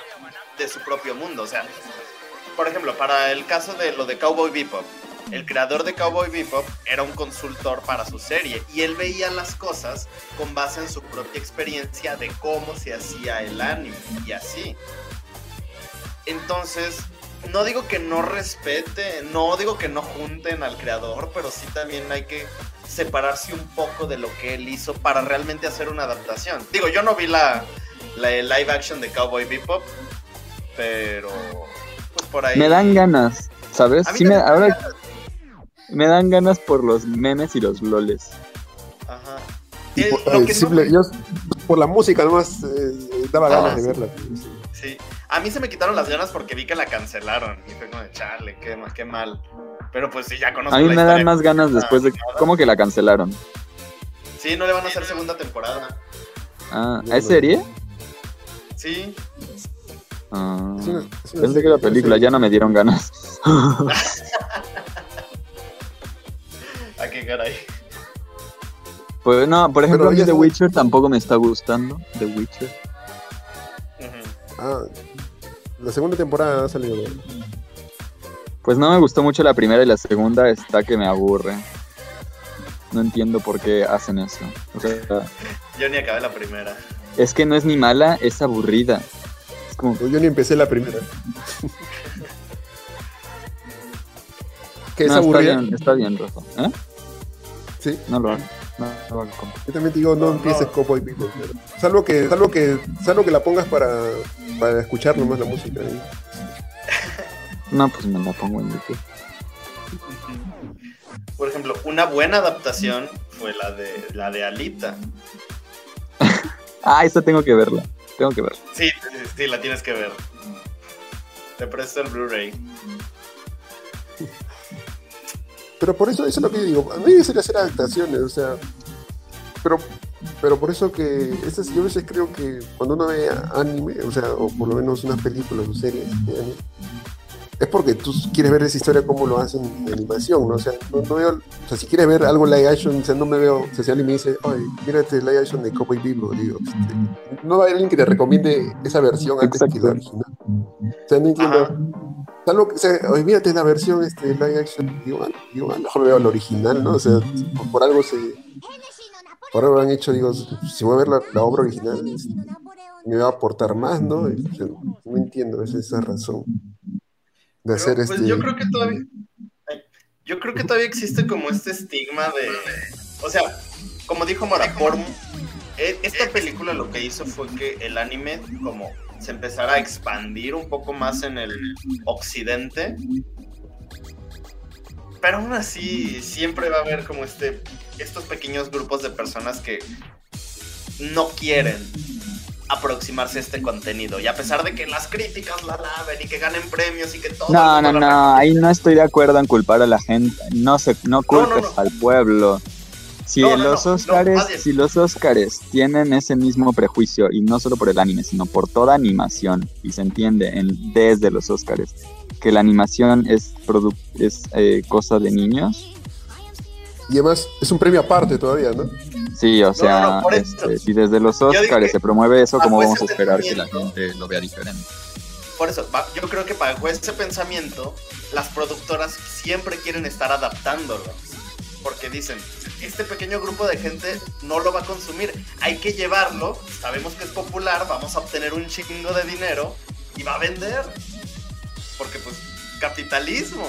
de su propio mundo, o sea, por ejemplo, para el caso de lo de Cowboy Bebop, el creador de Cowboy Bebop era un consultor para su serie y él veía las cosas con base en su propia experiencia de cómo se hacía el anime y así. Entonces, no digo que no respete, no digo que no junten al creador, pero sí también hay que separarse un poco de lo que él hizo para realmente hacer una adaptación. Digo, yo no vi la, la live action de Cowboy Bebop, pero pues por ahí. Me dan ganas, ¿sabes? Sí me, también me dan ahora me dan ganas por los memes y los loles. Ajá. Y Eh, por, eh, no- yo, por la música nomás eh, daba Ah, ganas de sí. verla. Sí. A mí se me quitaron las ganas porque vi que la cancelaron. Y fue como de chale, qué, qué mal. Pero pues sí, ya conozco A mí la me dan más ganas después de... ¿Cómo que la cancelaron? Sí, no le van a hacer segunda temporada. Ah, ¿es serie? Sí. Ah, pensé que era serie, película, ya no me dieron ganas. ¿A qué caray? Pues no, por ejemplo, a mí The Witcher tampoco me está gustando. The Witcher. Ah, la segunda temporada ha salido. Pues no me gustó mucho la primera y la segunda está que me aburre. No entiendo por qué hacen eso. O sea, Yo ni acabé la primera. es que no es ni mala, es aburrida. Es como, Yo ni empecé la primera. que es no, está aburrida. bien, está bien, Rafa. ¿Eh? Sí. No lo hago. No, no compa. Yo también te digo, no, No, empieces no. Cowboy Bebop. pero- Salvo que, salvo que, salvo que la pongas para, para escuchar nomás la música. ¿eh? No, pues me la pongo en YouTube. Por ejemplo, una buena adaptación fue la de la de Alita. Ah, esa tengo que verla. Tengo que verla. Sí, sí, sí, la tienes que ver. Te presto el Blu-ray. Pero por eso, eso es lo que yo digo. A mí se le hacer adaptaciones, o sea. Pero Pero por eso que, estas, yo a veces creo que cuando uno ve anime, o sea, o por lo menos unas películas o series de anime, es porque tú quieres ver esa historia como lo hacen en animación, ¿no? O sea, no, no veo, o sea, si quieres ver algo live action, o sea, no me veo, o sea, si alguien me dice, ay, mírate live action de Cowboy Vivo, digo, este, no va a haber alguien que te recomiende esa versión antes que la original. O sea, no entiendo. Ajá. Salvo que, o sea, la versión este, live action, digo, digo, a lo mejor veo la original, ¿no? O sea, por, por algo se, por algo han hecho, digo, si voy a ver la, la obra original, me va a aportar más, ¿no? Y, no entiendo esa, esa razón de Pero, hacer pues este. yo creo que todavía. Yo creo que todavía existe como este estigma de. O sea, como dijo Mora, por e- esta película lo que hizo fue que el anime como se empezara a expandir un poco más en el occidente. Pero aún así, siempre va a haber como este. estos pequeños grupos de personas que no quieren aproximarse a este contenido. Y a pesar de que las críticas la laven y que ganen premios y que todo. No, no, no, ahí no estoy de acuerdo en culpar a la gente. No se, no culpes no, no. al pueblo. Si No, no, los no, bien. si los Óscares tienen ese mismo prejuicio y no solo por el anime, sino por toda animación y se entiende en, desde los Óscares que la animación es produ- es eh, cosa de niños. Y además es un premio aparte todavía, ¿no? Sí, o sea, este, si desde los que se promueve eso, ¿cómo vamos a esperar que la gente lo vea diferente? Por eso, yo creo que bajo ese pensamiento, las productoras siempre quieren estar adaptándolo. Porque dicen, este pequeño grupo de gente no lo va a consumir, hay que llevarlo, sabemos que es popular, vamos a obtener un chingo de dinero y va a vender. Porque pues, capitalismo.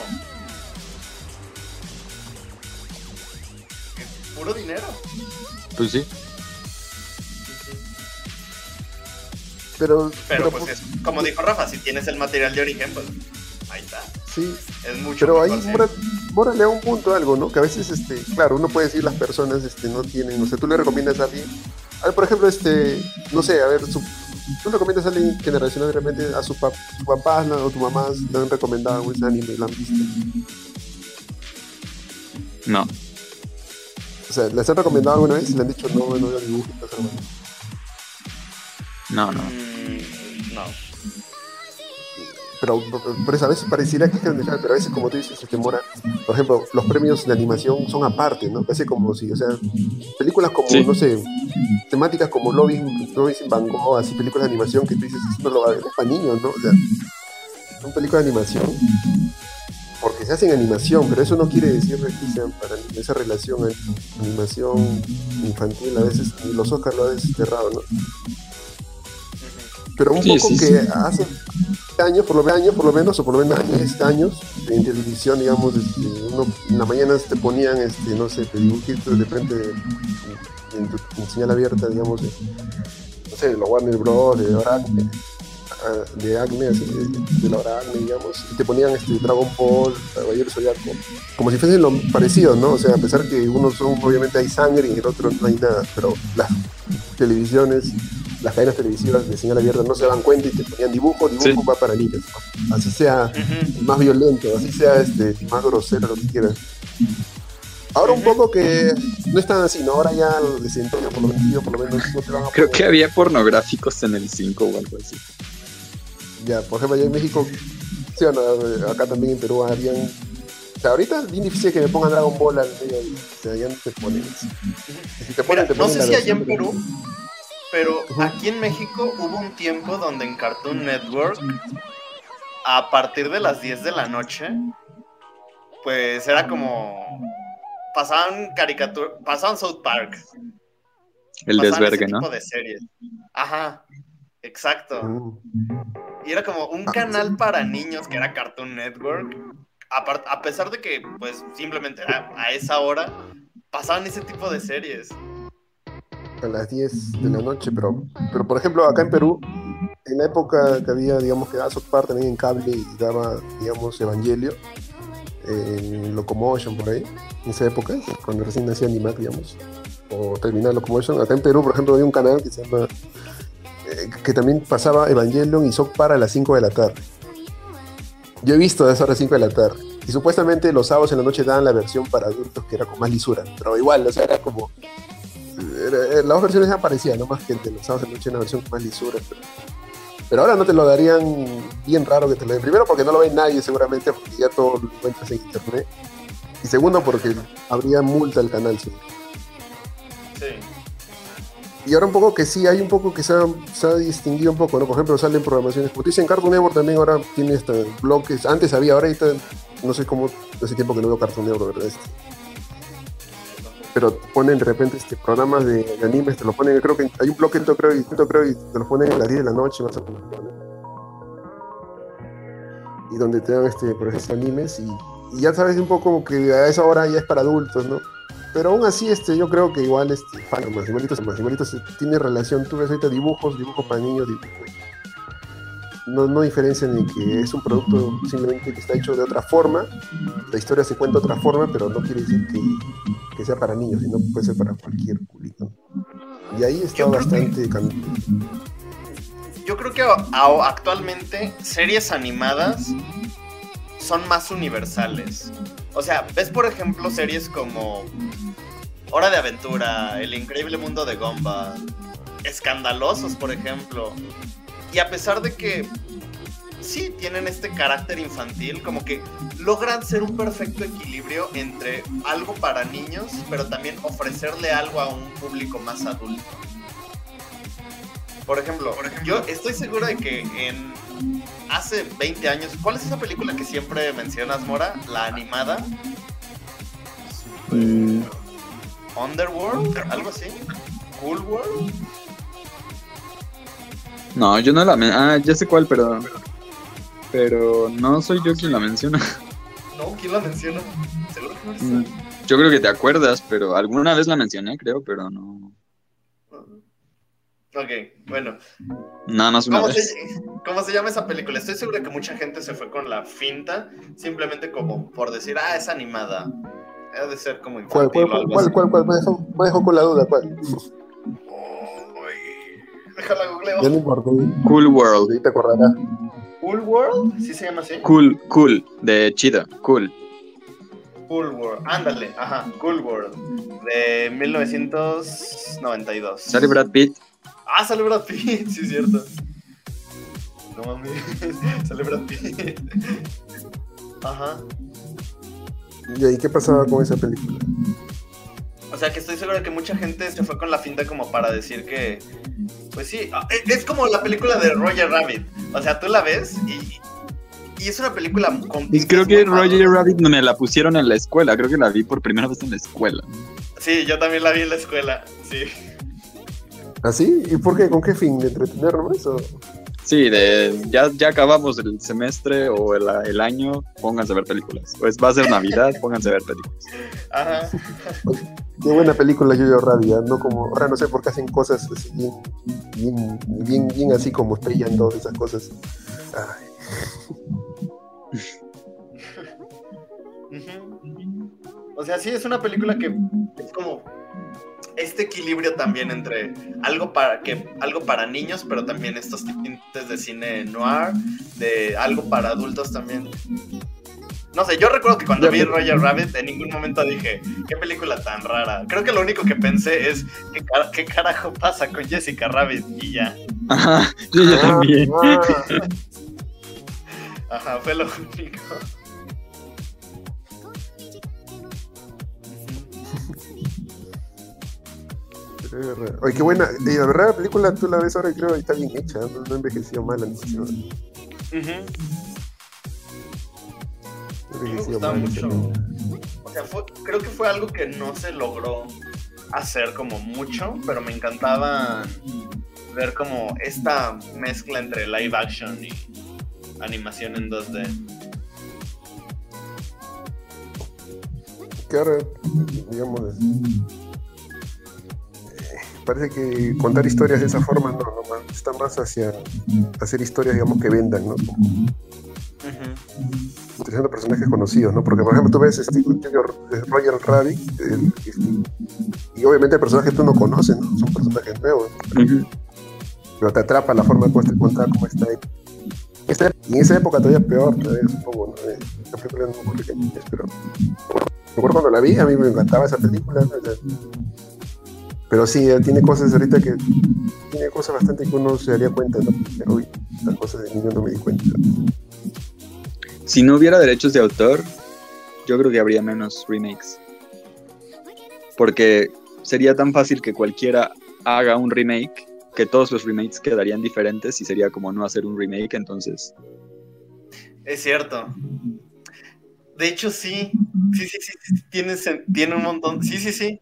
Es puro dinero. Pues sí. Pero, Pero pero, pues es, como dijo Rafa, si tienes el material de origen, pues ahí está. sí, Es mucho pero mejor, sí. Mora le da un punto a algo, ¿no? Que a veces, este, claro, uno puede decir las personas este, no tienen, o sea, tú le recomiendas a alguien, a ver, por ejemplo, este, no sé, a ver, su, tú le recomiendas a alguien generacional de repente a su, pap, su papá ¿no? o tu mamá le han recomendado ese anime y lo han visto. No. O sea, ¿les han recomendado alguna vez y le han dicho no, no veo dibujitos, hermano? No, no. Pero a veces pareciera que es general, pero a veces, como tú dices, este Mora, por ejemplo, los premios de animación son aparte, ¿no? Parece como si, o sea, películas como, Sí. no sé, temáticas como Loving, Loving sin Van Gogh, así películas de animación que tú dices, eso no lo va a ver, es para niños, ¿no? O sea, son películas de animación porque se hacen animación, pero eso no quiere decir que sean para esa relación animación infantil, a veces, y los Oscars lo ha desterrado, ¿no? Pero un Sí, poco sí, que sí. Hace años, por lo menos por lo menos, o por lo menos 10 años, en televisión, digamos, este, en la mañana te ponían, este, no sé, te dibujitos de frente en, en señal abierta, digamos, de, no sé, de la Warner Bros., de ah, de Acme, de, la hora Acme, digamos, y te ponían este, Dragon Ball, Caballero Zodiaco, como si fuesen lo parecido, ¿no? O sea, a pesar que unos son, obviamente hay sangre y el otro no hay nada, pero las televisiones las cadenas televisivas de señal abierta no se dan cuenta y te ponían dibujo, dibujo Sí. va para niños. ¿no? Así sea Ujú. más violento, así sea este, más grosero, lo que quieras. Ahora un poco que no es tan así, ¿no? Ahora ya lo desempeño por lo menos, por lo menos no te van a Creo poner- que había pornográficos en el 5 o algo así. Ya, por ejemplo, allá en México, sí, bueno, acá también en Perú habían... O sea, ahorita es bien difícil que me pongan Dragon Ball al medio, o sea, ya no te ponen. Y Si te ponen, Mira, te no ponen sé la si allá en Perú, pero aquí en México hubo un tiempo donde en Cartoon Network, a partir de las 10 de la noche, pues era como. Pasaban caricaturas. Pasaban South Park. El pasaban desvergue, ese ¿no? tipo de series. Ajá, exacto. Mm. Y era como un Ah, canal para niños que era Cartoon Network. Apar- A, pesar de que, pues, simplemente era a esa hora, pasaban ese tipo de series. A las 10 de la noche, pero, pero por ejemplo acá en Perú, en la época que había, digamos, que South Park también en cable y daba, digamos, Evangelio, en Locomotion por ahí, en esa época, cuando recién nacía Animac, digamos, o terminaba Locomotion, acá en Perú, por ejemplo, había un canal que se llama, eh, que también pasaba Evangelion y Park a las 5 de la tarde. Yo he visto a las 5 de la tarde. Y supuestamente los sábados en la noche daban la versión para adultos que era con más lisura. Pero igual, o sea, era como era- las dos versiones aparecían, no más que de los sábados de noche una versión más lisura. Pero, pero ahora no te lo darían bien raro que te lo den. Primero porque no lo ve nadie seguramente, porque ya todo lo encuentras en internet. Y segundo porque habría multa al canal. Sí. Y ahora un poco que sí, hay un poco que se ha, se ha distinguido un poco, ¿no? Por ejemplo, salen programaciones, como te dicen, Cartoon Network también ahora tiene hasta bloques, antes había, ahora ahorita, no sé cómo, hace tiempo que no veo Cartoon Network, ¿verdad? Este, pero ponen de repente este, programas de, animes, te lo ponen, creo que hay un bloque, creo, y, creo, y te lo ponen a las 10 de la noche, más o menos. Y donde te dan este, ejemplo, animes, y, ya sabes un poco que a esa hora ya es para adultos, ¿no? Pero aún así, este, yo creo que igual, este, fan, más igualitos, más tiene relación. Tú ves ahorita dibujos, dibujos para niños, dibujos. No, no diferencian en que es un producto simplemente que está hecho de otra forma. La historia se cuenta de otra forma, pero no quiere decir que, que sea para niños, sino puede ser para cualquier culito. Y ahí está Yo que- bastante cambiado. Yo creo que actualmente series animadas son más universales. O sea, ves por ejemplo series como Hora de Aventura, El Increíble Mundo de Gumball, Escandalosos por ejemplo. Y a pesar de que sí tienen este carácter infantil, como que logran ser un perfecto equilibrio entre algo para niños, pero también ofrecerle algo a un público más adulto. Por ejemplo, yo estoy seguro de que en hace 20 años, ¿cuál es esa película que siempre mencionas, Mora? La animada, Mm, Underworld, algo así, Cool World. No, yo no la men- Ah, ya sé cuál, pero. Pero no soy yo quien la menciona. No, ¿quién la menciona? Seguro que no Mm, Yo creo que te acuerdas, pero alguna vez la mencioné, creo, pero no. Ok, bueno. Nada más una ¿Cómo vez. se, cómo se llama esa película? Estoy seguro que mucha gente se fue con la finta, simplemente como por decir, ah, es animada. Ha de ser como ¿Cuál, infantil cuál, o algo cuál, así. cuál, cuál? Me dejó, me dejó con la duda, ¿cuál? Déjala googleo. Ya no importa, Cool World. ahí te acordarás. Cool World, ¿sí se llama así? Cool, cool. De chido, cool. Cool World, ándale, ajá, Cool World, de 1992. Sale Brad Pitt. Ah, sale Brad Pitt, sí es cierto. No mames, sale Brad Pitt. Ajá. ¿Y ahí qué pasaba con esa película? O sea que estoy seguro que mucha gente se fue con la finta como para decir que, pues sí, ah, e- es como la película de Roger Rabbit. O sea, tú la ves y, y es una película con Y creo que Roger. Rabbit me la pusieron en la escuela. Creo que la vi por primera vez en la escuela. Sí, yo también la vi en la escuela, sí. ¿Así? ¿Y por qué? ¿Con qué fin? ¿De entretener nomás? o? Sí, de ya, ya acabamos el semestre o el, el año, pónganse a ver películas. Pues va a ser Navidad, pónganse a ver películas. Ajá. Qué buena película Yo-Yo Rabbit, ¿ah? no como, ahora no sé por qué hacen cosas así bien, bien, bien, bien así como estrellan todas esas cosas. Ay. O sea, sí, es una película que es como este equilibrio también entre algo para que algo para niños, pero también estos tintes de cine noir, de algo para adultos también. No sé, yo recuerdo que cuando vi Roger Rabbit en ningún momento dije, qué película tan rara. Creo que lo único que pensé es, ¿qué, car- qué carajo pasa con Jessica Rabbit? Y ya. Ajá, yo, yo también. Ah, Ajá, fue lo único. Oye, qué buena. Y la verdad, la película tú la ves ahora y creo que está bien hecha, no, no envejeció mal. No Ujú. me envejeció gustaba mal. mucho. O sea, fue- creo que fue algo que no se logró hacer como mucho, pero me encantaba ver como esta mezcla entre live action y animación en 2D. que ahora, digamos, parece que contar historias de esa forma no, no más, está más hacia hacer historias, digamos, que vendan, ¿no? Como utilizando personajes conocidos, ¿no? Porque, por ejemplo, tú ves este, Roger Roger Rabbit, el- este, y obviamente el personaje tú no conoces, ¿no? Son personajes nuevos, pero te atrapa la forma como está contada, cómo está ahí. Esta- y en esa época todavía peor, todavía, supongo, ¿no? Eh, La película no muy pequeña, pero me acuerdo cuando la vi, a mí me encantaba esa película. ¿no? Pero sí, eh, tiene cosas ahorita que. Tiene cosas bastante que uno se daría cuenta, ¿no? Pero, uy, estas cosas de niño no me di cuenta. Si no hubiera derechos de autor, yo creo que habría menos remakes. Porque sería tan fácil que cualquiera haga un remake que todos los remakes quedarían diferentes y sería como no hacer un remake, entonces. Es cierto. De hecho, sí. Sí, sí, sí. sí, Tiene, tiene un montón. Sí, sí, sí.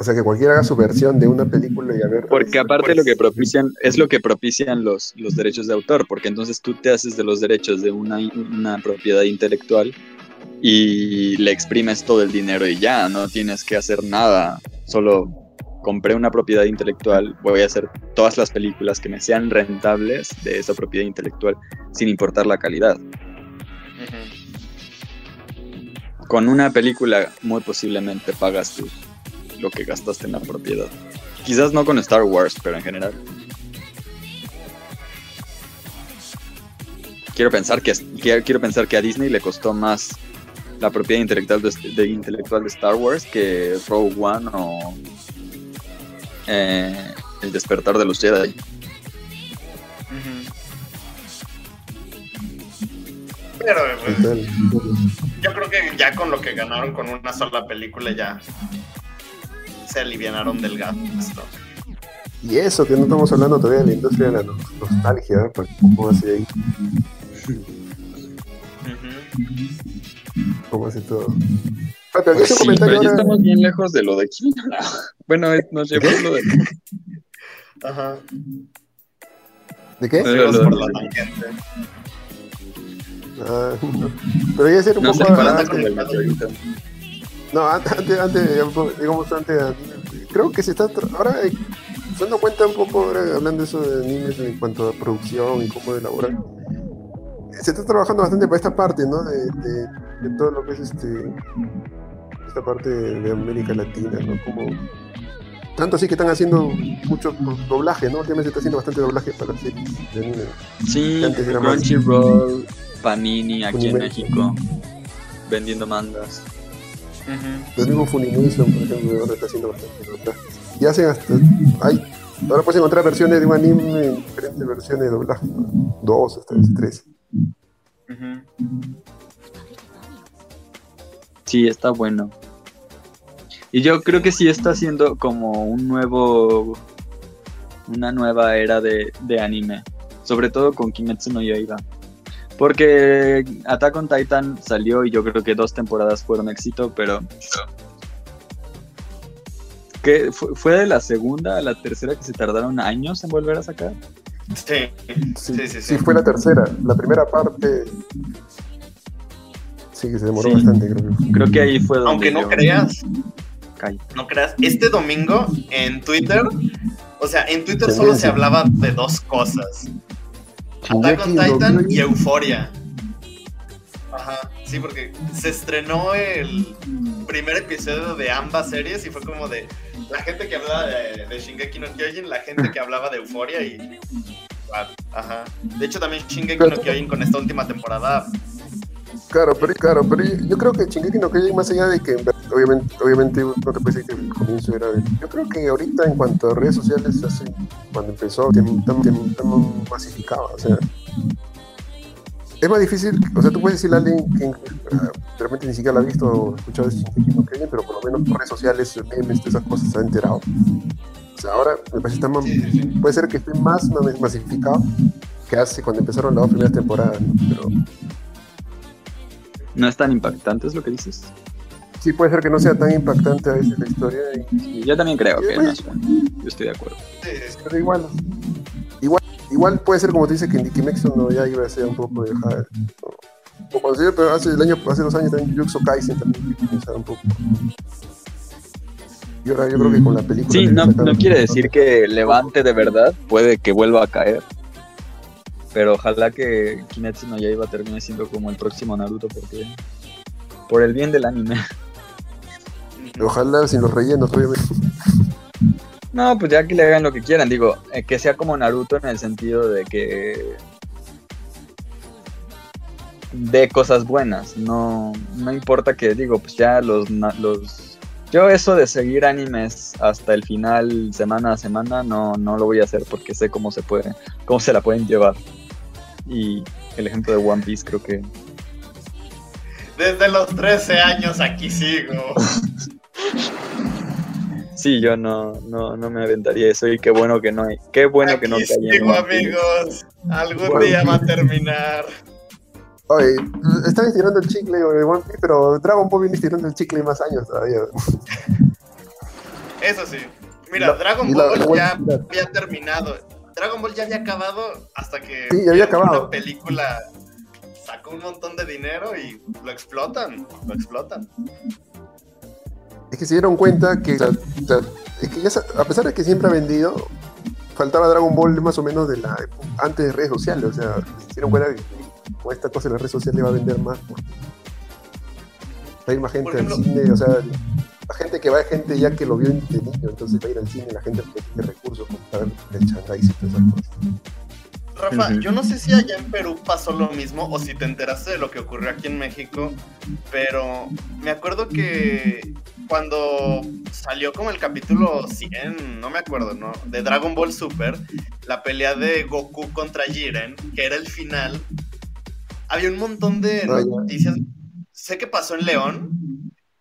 O sea, que cualquiera haga su versión de una película y a ver. Porque aparte lo que propician es lo que propician los, los derechos de autor, porque entonces tú te haces de los derechos de una, una propiedad intelectual y le exprimes todo el dinero y ya, no tienes que hacer nada, solo compré una propiedad intelectual, voy a hacer todas las películas que me sean rentables de esa propiedad intelectual sin importar la calidad. Con una película muy posiblemente pagas tú lo que gastaste en la propiedad. Quizás no con Star Wars, pero en general. Quiero pensar que, quiero, pensar que a Disney le costó más la propiedad intelectual de, de- intelectual de Star Wars que Rogue One o eh, El despertar de los Jedi. Pero pues, yo creo que ya con lo que ganaron con una sola película ya se alivianaron del gasto. Y eso, que no estamos hablando todavía de la industria de la no- nostalgia, ¿eh? Para que cómo hace ahí, cómo hace todo. Ah, pero aquí Pues sí, pero ya estamos bien lejos de lo de wa. Bueno, nos llevó lo de... Ajá. ¿De qué? Pero lo- por la tangente. Ah, no. Pero ya ser un No sé, poco. para No, antes, antes, antes, digamos antes, creo que se está, ahora eh, dando cuenta un poco, ahora hablando de eso de animes en cuanto a producción y cómo elaborar, se está trabajando bastante para esta parte, ¿no? De, de, de todo lo que es este, esta parte de, de América Latina, ¿no? Como, tanto así que están haciendo mucho doblaje, ¿no? Últimamente se está haciendo bastante doblaje para series de anime. Sí, Crunchyroll, Panini aquí en. México, vendiendo mangas. Ujú. Los mismos Funimation, por ejemplo, ahora está haciendo bastante doblaje. Y hacen hasta. Hay, ahora puedes encontrar versiones de un anime en diferentes versiones de doblaje. Dos, hasta tres. Sí, está bueno. Y yo creo que sí está haciendo como un nuevo. Una nueva era de, de anime. Sobre todo con Kimetsu no Yaiba. Porque Attack on Titan salió y yo creo que dos temporadas fueron éxito, pero. ¿Qué? ¿Fue, de la segunda a la tercera que se tardaron años en volver a sacar? Sí. Sí, Sí, sí, sí. fue la tercera. La primera parte. Sí, que se demoró Sí. bastante, creo que. Creo que ahí fue donde. Aunque no yo- creas, no creas, este domingo en Twitter, o sea, en Twitter solo se hablaba de dos cosas. Attack on Titan y Euforia. Ajá, sí, porque se estrenó el primer episodio de ambas series y fue como de la gente que hablaba de, de Shingeki no Kyojin, la gente que hablaba de Euforia y... Ajá. De hecho también Shingeki no Kyojin con esta última temporada... Claro, pero, claro, pero yo creo que Shingeki no Kyojin, más allá de que obviamente, obviamente no te puede decir que el comienzo era... de- Yo creo que ahorita en cuanto a redes sociales, hace, cuando empezó, tem- masificaba, o sea... Es más difícil, o sea, tú puedes decirle a alguien que de repente ni siquiera la ha visto o escuchado de Shingeki no Kyojin, pero por lo menos por redes sociales, memes, todas esas cosas se ha enterado. O sea, ahora me parece que está más, puede ser que esté más mas- masificado que hace cuando empezaron las dos primeras temporadas, ¿no? pero No es tan impactante, es lo que dices. sí puede ser que no sea tan impactante a veces la historia, y- Sí, yo también creo que no es bueno. Yo estoy de acuerdo. Pero igual, igual, igual puede ser como tú dices que en Kimetsu no ya iba a ser un poco de ¿no? o cuando se- pero hace el año, hace dos años también Jujutsu Kaisen también un poco. Y ahora yo creo que con la película. Sí, no, no quiere decir que levante de verdad, puede que vuelva a caer. Pero ojalá que Kimetsu no Yaiba termine siendo como el próximo Naruto porque por el bien del anime. Ojalá sin los rellenos, obviamente. No, pues ya que le hagan lo que quieran, digo, eh, que sea como Naruto en el sentido de que de cosas buenas, no no importa que digo, pues ya los los Yo eso de seguir animes hasta el final, semana a semana, no, no lo voy a hacer porque sé cómo se puede, cómo se la pueden llevar. Y el ejemplo de One Piece creo que Desde los 13 años aquí sigo. sí, yo no, no, no me aventaría eso y qué bueno que no hay, qué bueno que no aquí caí en sigo, One Piece. amigos. Algún One día va a terminar. Oye, están estirando el chicle de One Piece, pero Dragon Ball viene estirando el chicle más años todavía. Eso sí. Mira, La- Dragon la- Ball la ya había terminado. Dragon Ball ya había acabado hasta que Sí, ya había acabado. una película sacó un montón de dinero y lo explotan, lo explotan. Es que se dieron cuenta que, es que ya a pesar de que siempre ha vendido, faltaba Dragon Ball más o menos de la antes de redes sociales. O sea, se dieron cuenta que con esta cosa en las redes sociales va a vender más. porque ir más gente al cine, o sea, la gente que va es gente ya que lo vio de niño, entonces va a ir al cine la gente que tiene recursos para ver el Shanghai y todas esas cosas. Rafa, yo no sé si allá en Perú pasó lo mismo o si te enteraste de lo que ocurrió aquí en México, pero me acuerdo que cuando salió como el capítulo 100, no me acuerdo, ¿no? De Dragon Ball Super, la pelea de Goku contra Jiren, que era el final, había un montón de noticias. Sé que pasó en León,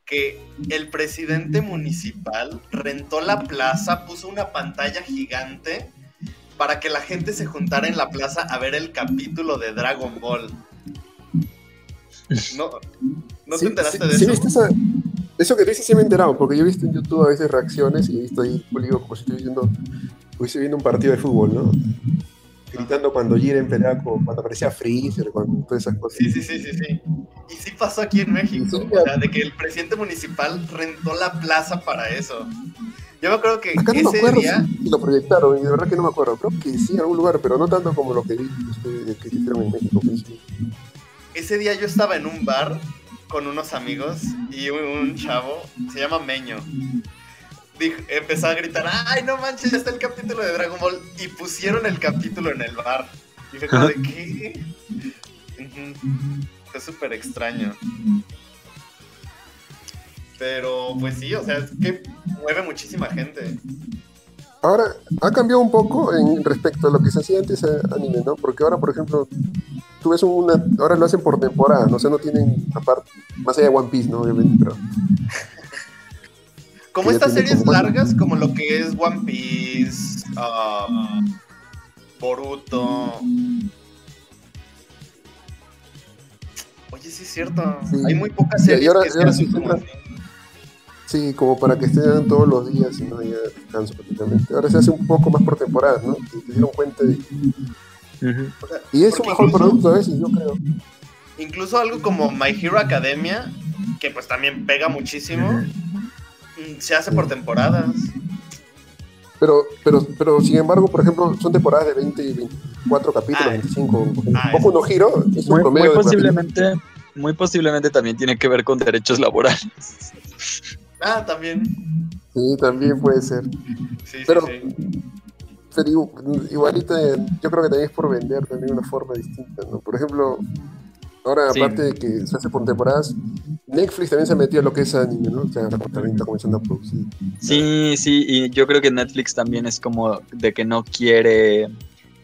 que el presidente municipal rentó la plaza, puso una pantalla gigante para que la gente se juntara en la plaza a ver el capítulo de Dragon Ball. ¿No, ¿no Sí, te enteraste sí, de sí eso? viste esa- eso que tú dices sí me he enterado, porque yo he visto en YouTube a veces reacciones y he visto ahí, pues, digo, como si estuviera viendo, estuviese viendo un partido de fútbol, ¿no? Gritando cuando Jiren peleaba con, cuando aparecía Freezer, cuando todas esas cosas. Sí, sí, sí, sí, sí. Y sí pasó aquí en México. Sí, o sea, de que el presidente municipal rentó la plaza para eso. Yo me acuerdo que Acá no me ese acuerdo día, si, lo proyectaron, y de verdad que no me acuerdo. Creo que sí, en algún lugar, pero no tanto como lo que vi ustedes que hicieron en México. pues, ese día yo estaba en un bar con unos amigos y un, un chavo, se llama Meño. Dijo- empezó a gritar, ay, no manches, ya está el capítulo de Dragon Ball. Y pusieron el capítulo en el bar. Y fue como de, ¿qué? Ujú. Fue súper extraño. Pero, pues sí, o sea, es que mueve muchísima gente. Ahora, ha cambiado un poco en respecto a lo que se hacía antes a anime, ¿no? Porque ahora, por ejemplo, tú ves una. Ahora lo hacen por temporada, ¿no? O sea, no tienen, aparte, más allá de One Piece, ¿no? Obviamente, pero. Como estas series como- largas, como lo que es One Piece, um, Boruto. Oye, sí es cierto. Sí. Hay muy pocas Y- y series ahora- que ahora sí como. Sí, como para que estén todos los días y no haya descanso prácticamente. Ahora se hace un poco más por temporada, ¿no? Y se dieron cuenta de. Ujú. O sea, Y es un mejor incluso- producto a veces, yo creo. Incluso algo como My Hero Academia, que pues también pega muchísimo, se hace por temporadas. Pero, pero, pero sin embargo, por ejemplo, son temporadas de 20 y 24 capítulos, Ah, 25. ah, Poco no giro, es un Muy, promedio muy de posiblemente, muy posiblemente también tiene que ver con derechos laborales. Ah, también. Sí, también puede ser. Sí, Pero- sí, sí. Pero igu- igualito, yo creo que también es por vender también de una forma distinta, ¿no? Por ejemplo, ahora Sí. aparte de que se hace por temporadas, Netflix también se metió a lo que es anime, ¿no? O sea, también está comenzando a producir. Sí, sí, y yo creo que Netflix también es como de que no quiere,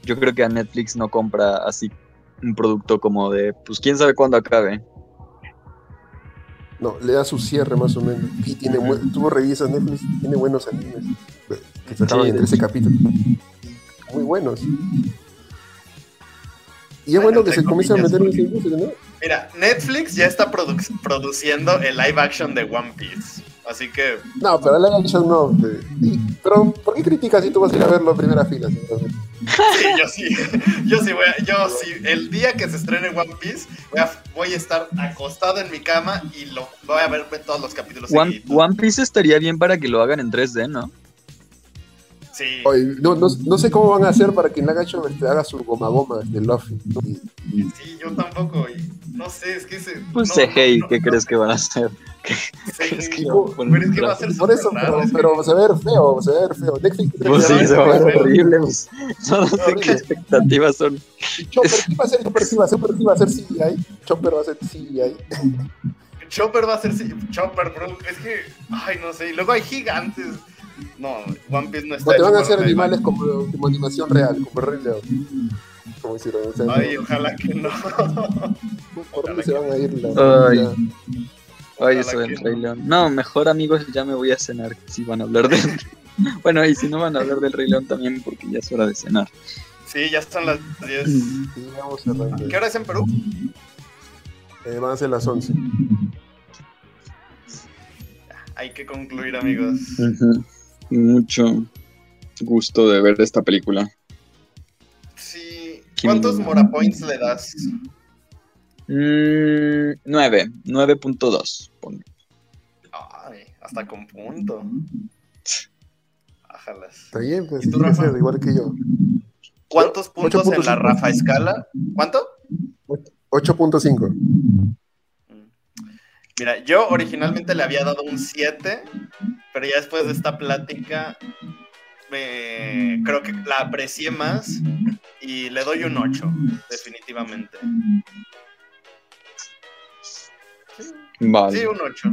yo creo que a Netflix no compra así un producto como de, pues quién sabe cuándo acabe. No, le da su cierre más o menos. Y tiene, tú revisas Netflix, tiene buenos animes que se acaban Sí, en de 13 hecho. capítulos. Muy buenos. Y es Bueno, bueno que se comience a meter en industria, ¿no? Mira, Netflix ya está produ- produciendo el live action de One Piece. Así que, No, pero la action no. y- Pero, ¿por qué criticas si tú vas a ir a verlo a primera fila? sí, yo sí. Yo sí voy a, yo sí. El día que se estrene One Piece, voy a, voy a estar acostado en mi cama y lo voy a ver todos los capítulos One. One Piece estaría bien para que lo hagan en 3D, ¿no? Sí. Oye, no, no, no sé cómo van a hacer para que en la gacho este, haga su goma goma de Luffy. ¿no? Y- y- Sí, yo tampoco. y no sé, es que se. Pues no, CGI, no, ¿qué no, crees que van a hacer? CGI. ¿Crees que Pero es que va a ser Por eso, súper raro, pero, es que- pero se va a ver feo, se va a ver feo. Netflix Pues sí, se va a ver pero- horrible. pues. No sé qué expectativas son. Chopper, ¿qué va a hacer? Chopper sí va a ser, Chopper sí va a ser CGI. Chopper va a ser CGI. Chopper va a ser Chopper, bro. Es que, ay, no sé. Y luego hay gigantes. No, One Piece no está. O te van a hacer animales como, como, animación real, como Rey León. Como hicieron. ay, ojalá que no. ¿Por dónde se van a ir Ay. Ay, eso del Rey León. No, mejor amigos, ya me voy a cenar si van a hablar de Bueno, y si no van a hablar del Rey León también, porque ya es hora de cenar. Sí, ya están las 10. Sí, vamos cerrando. ¿Qué hora es en Perú? Eh, van a ser las 11. Hay que concluir, amigos. Mucho gusto de ver esta película. Sí. ¿Cuántos Mora Points le das? Mm, 9, 9.2. Ay, hasta con punto. Está bien, pues tú, Rafa? igual que yo. ¿Cuántos puntos en la Rafa escala? ¿Cuánto? 8.5. Mira, yo originalmente le había dado un 7, pero ya después de esta plática me creo que la aprecié más y le doy un 8, definitivamente. Vale. Sí, un 8.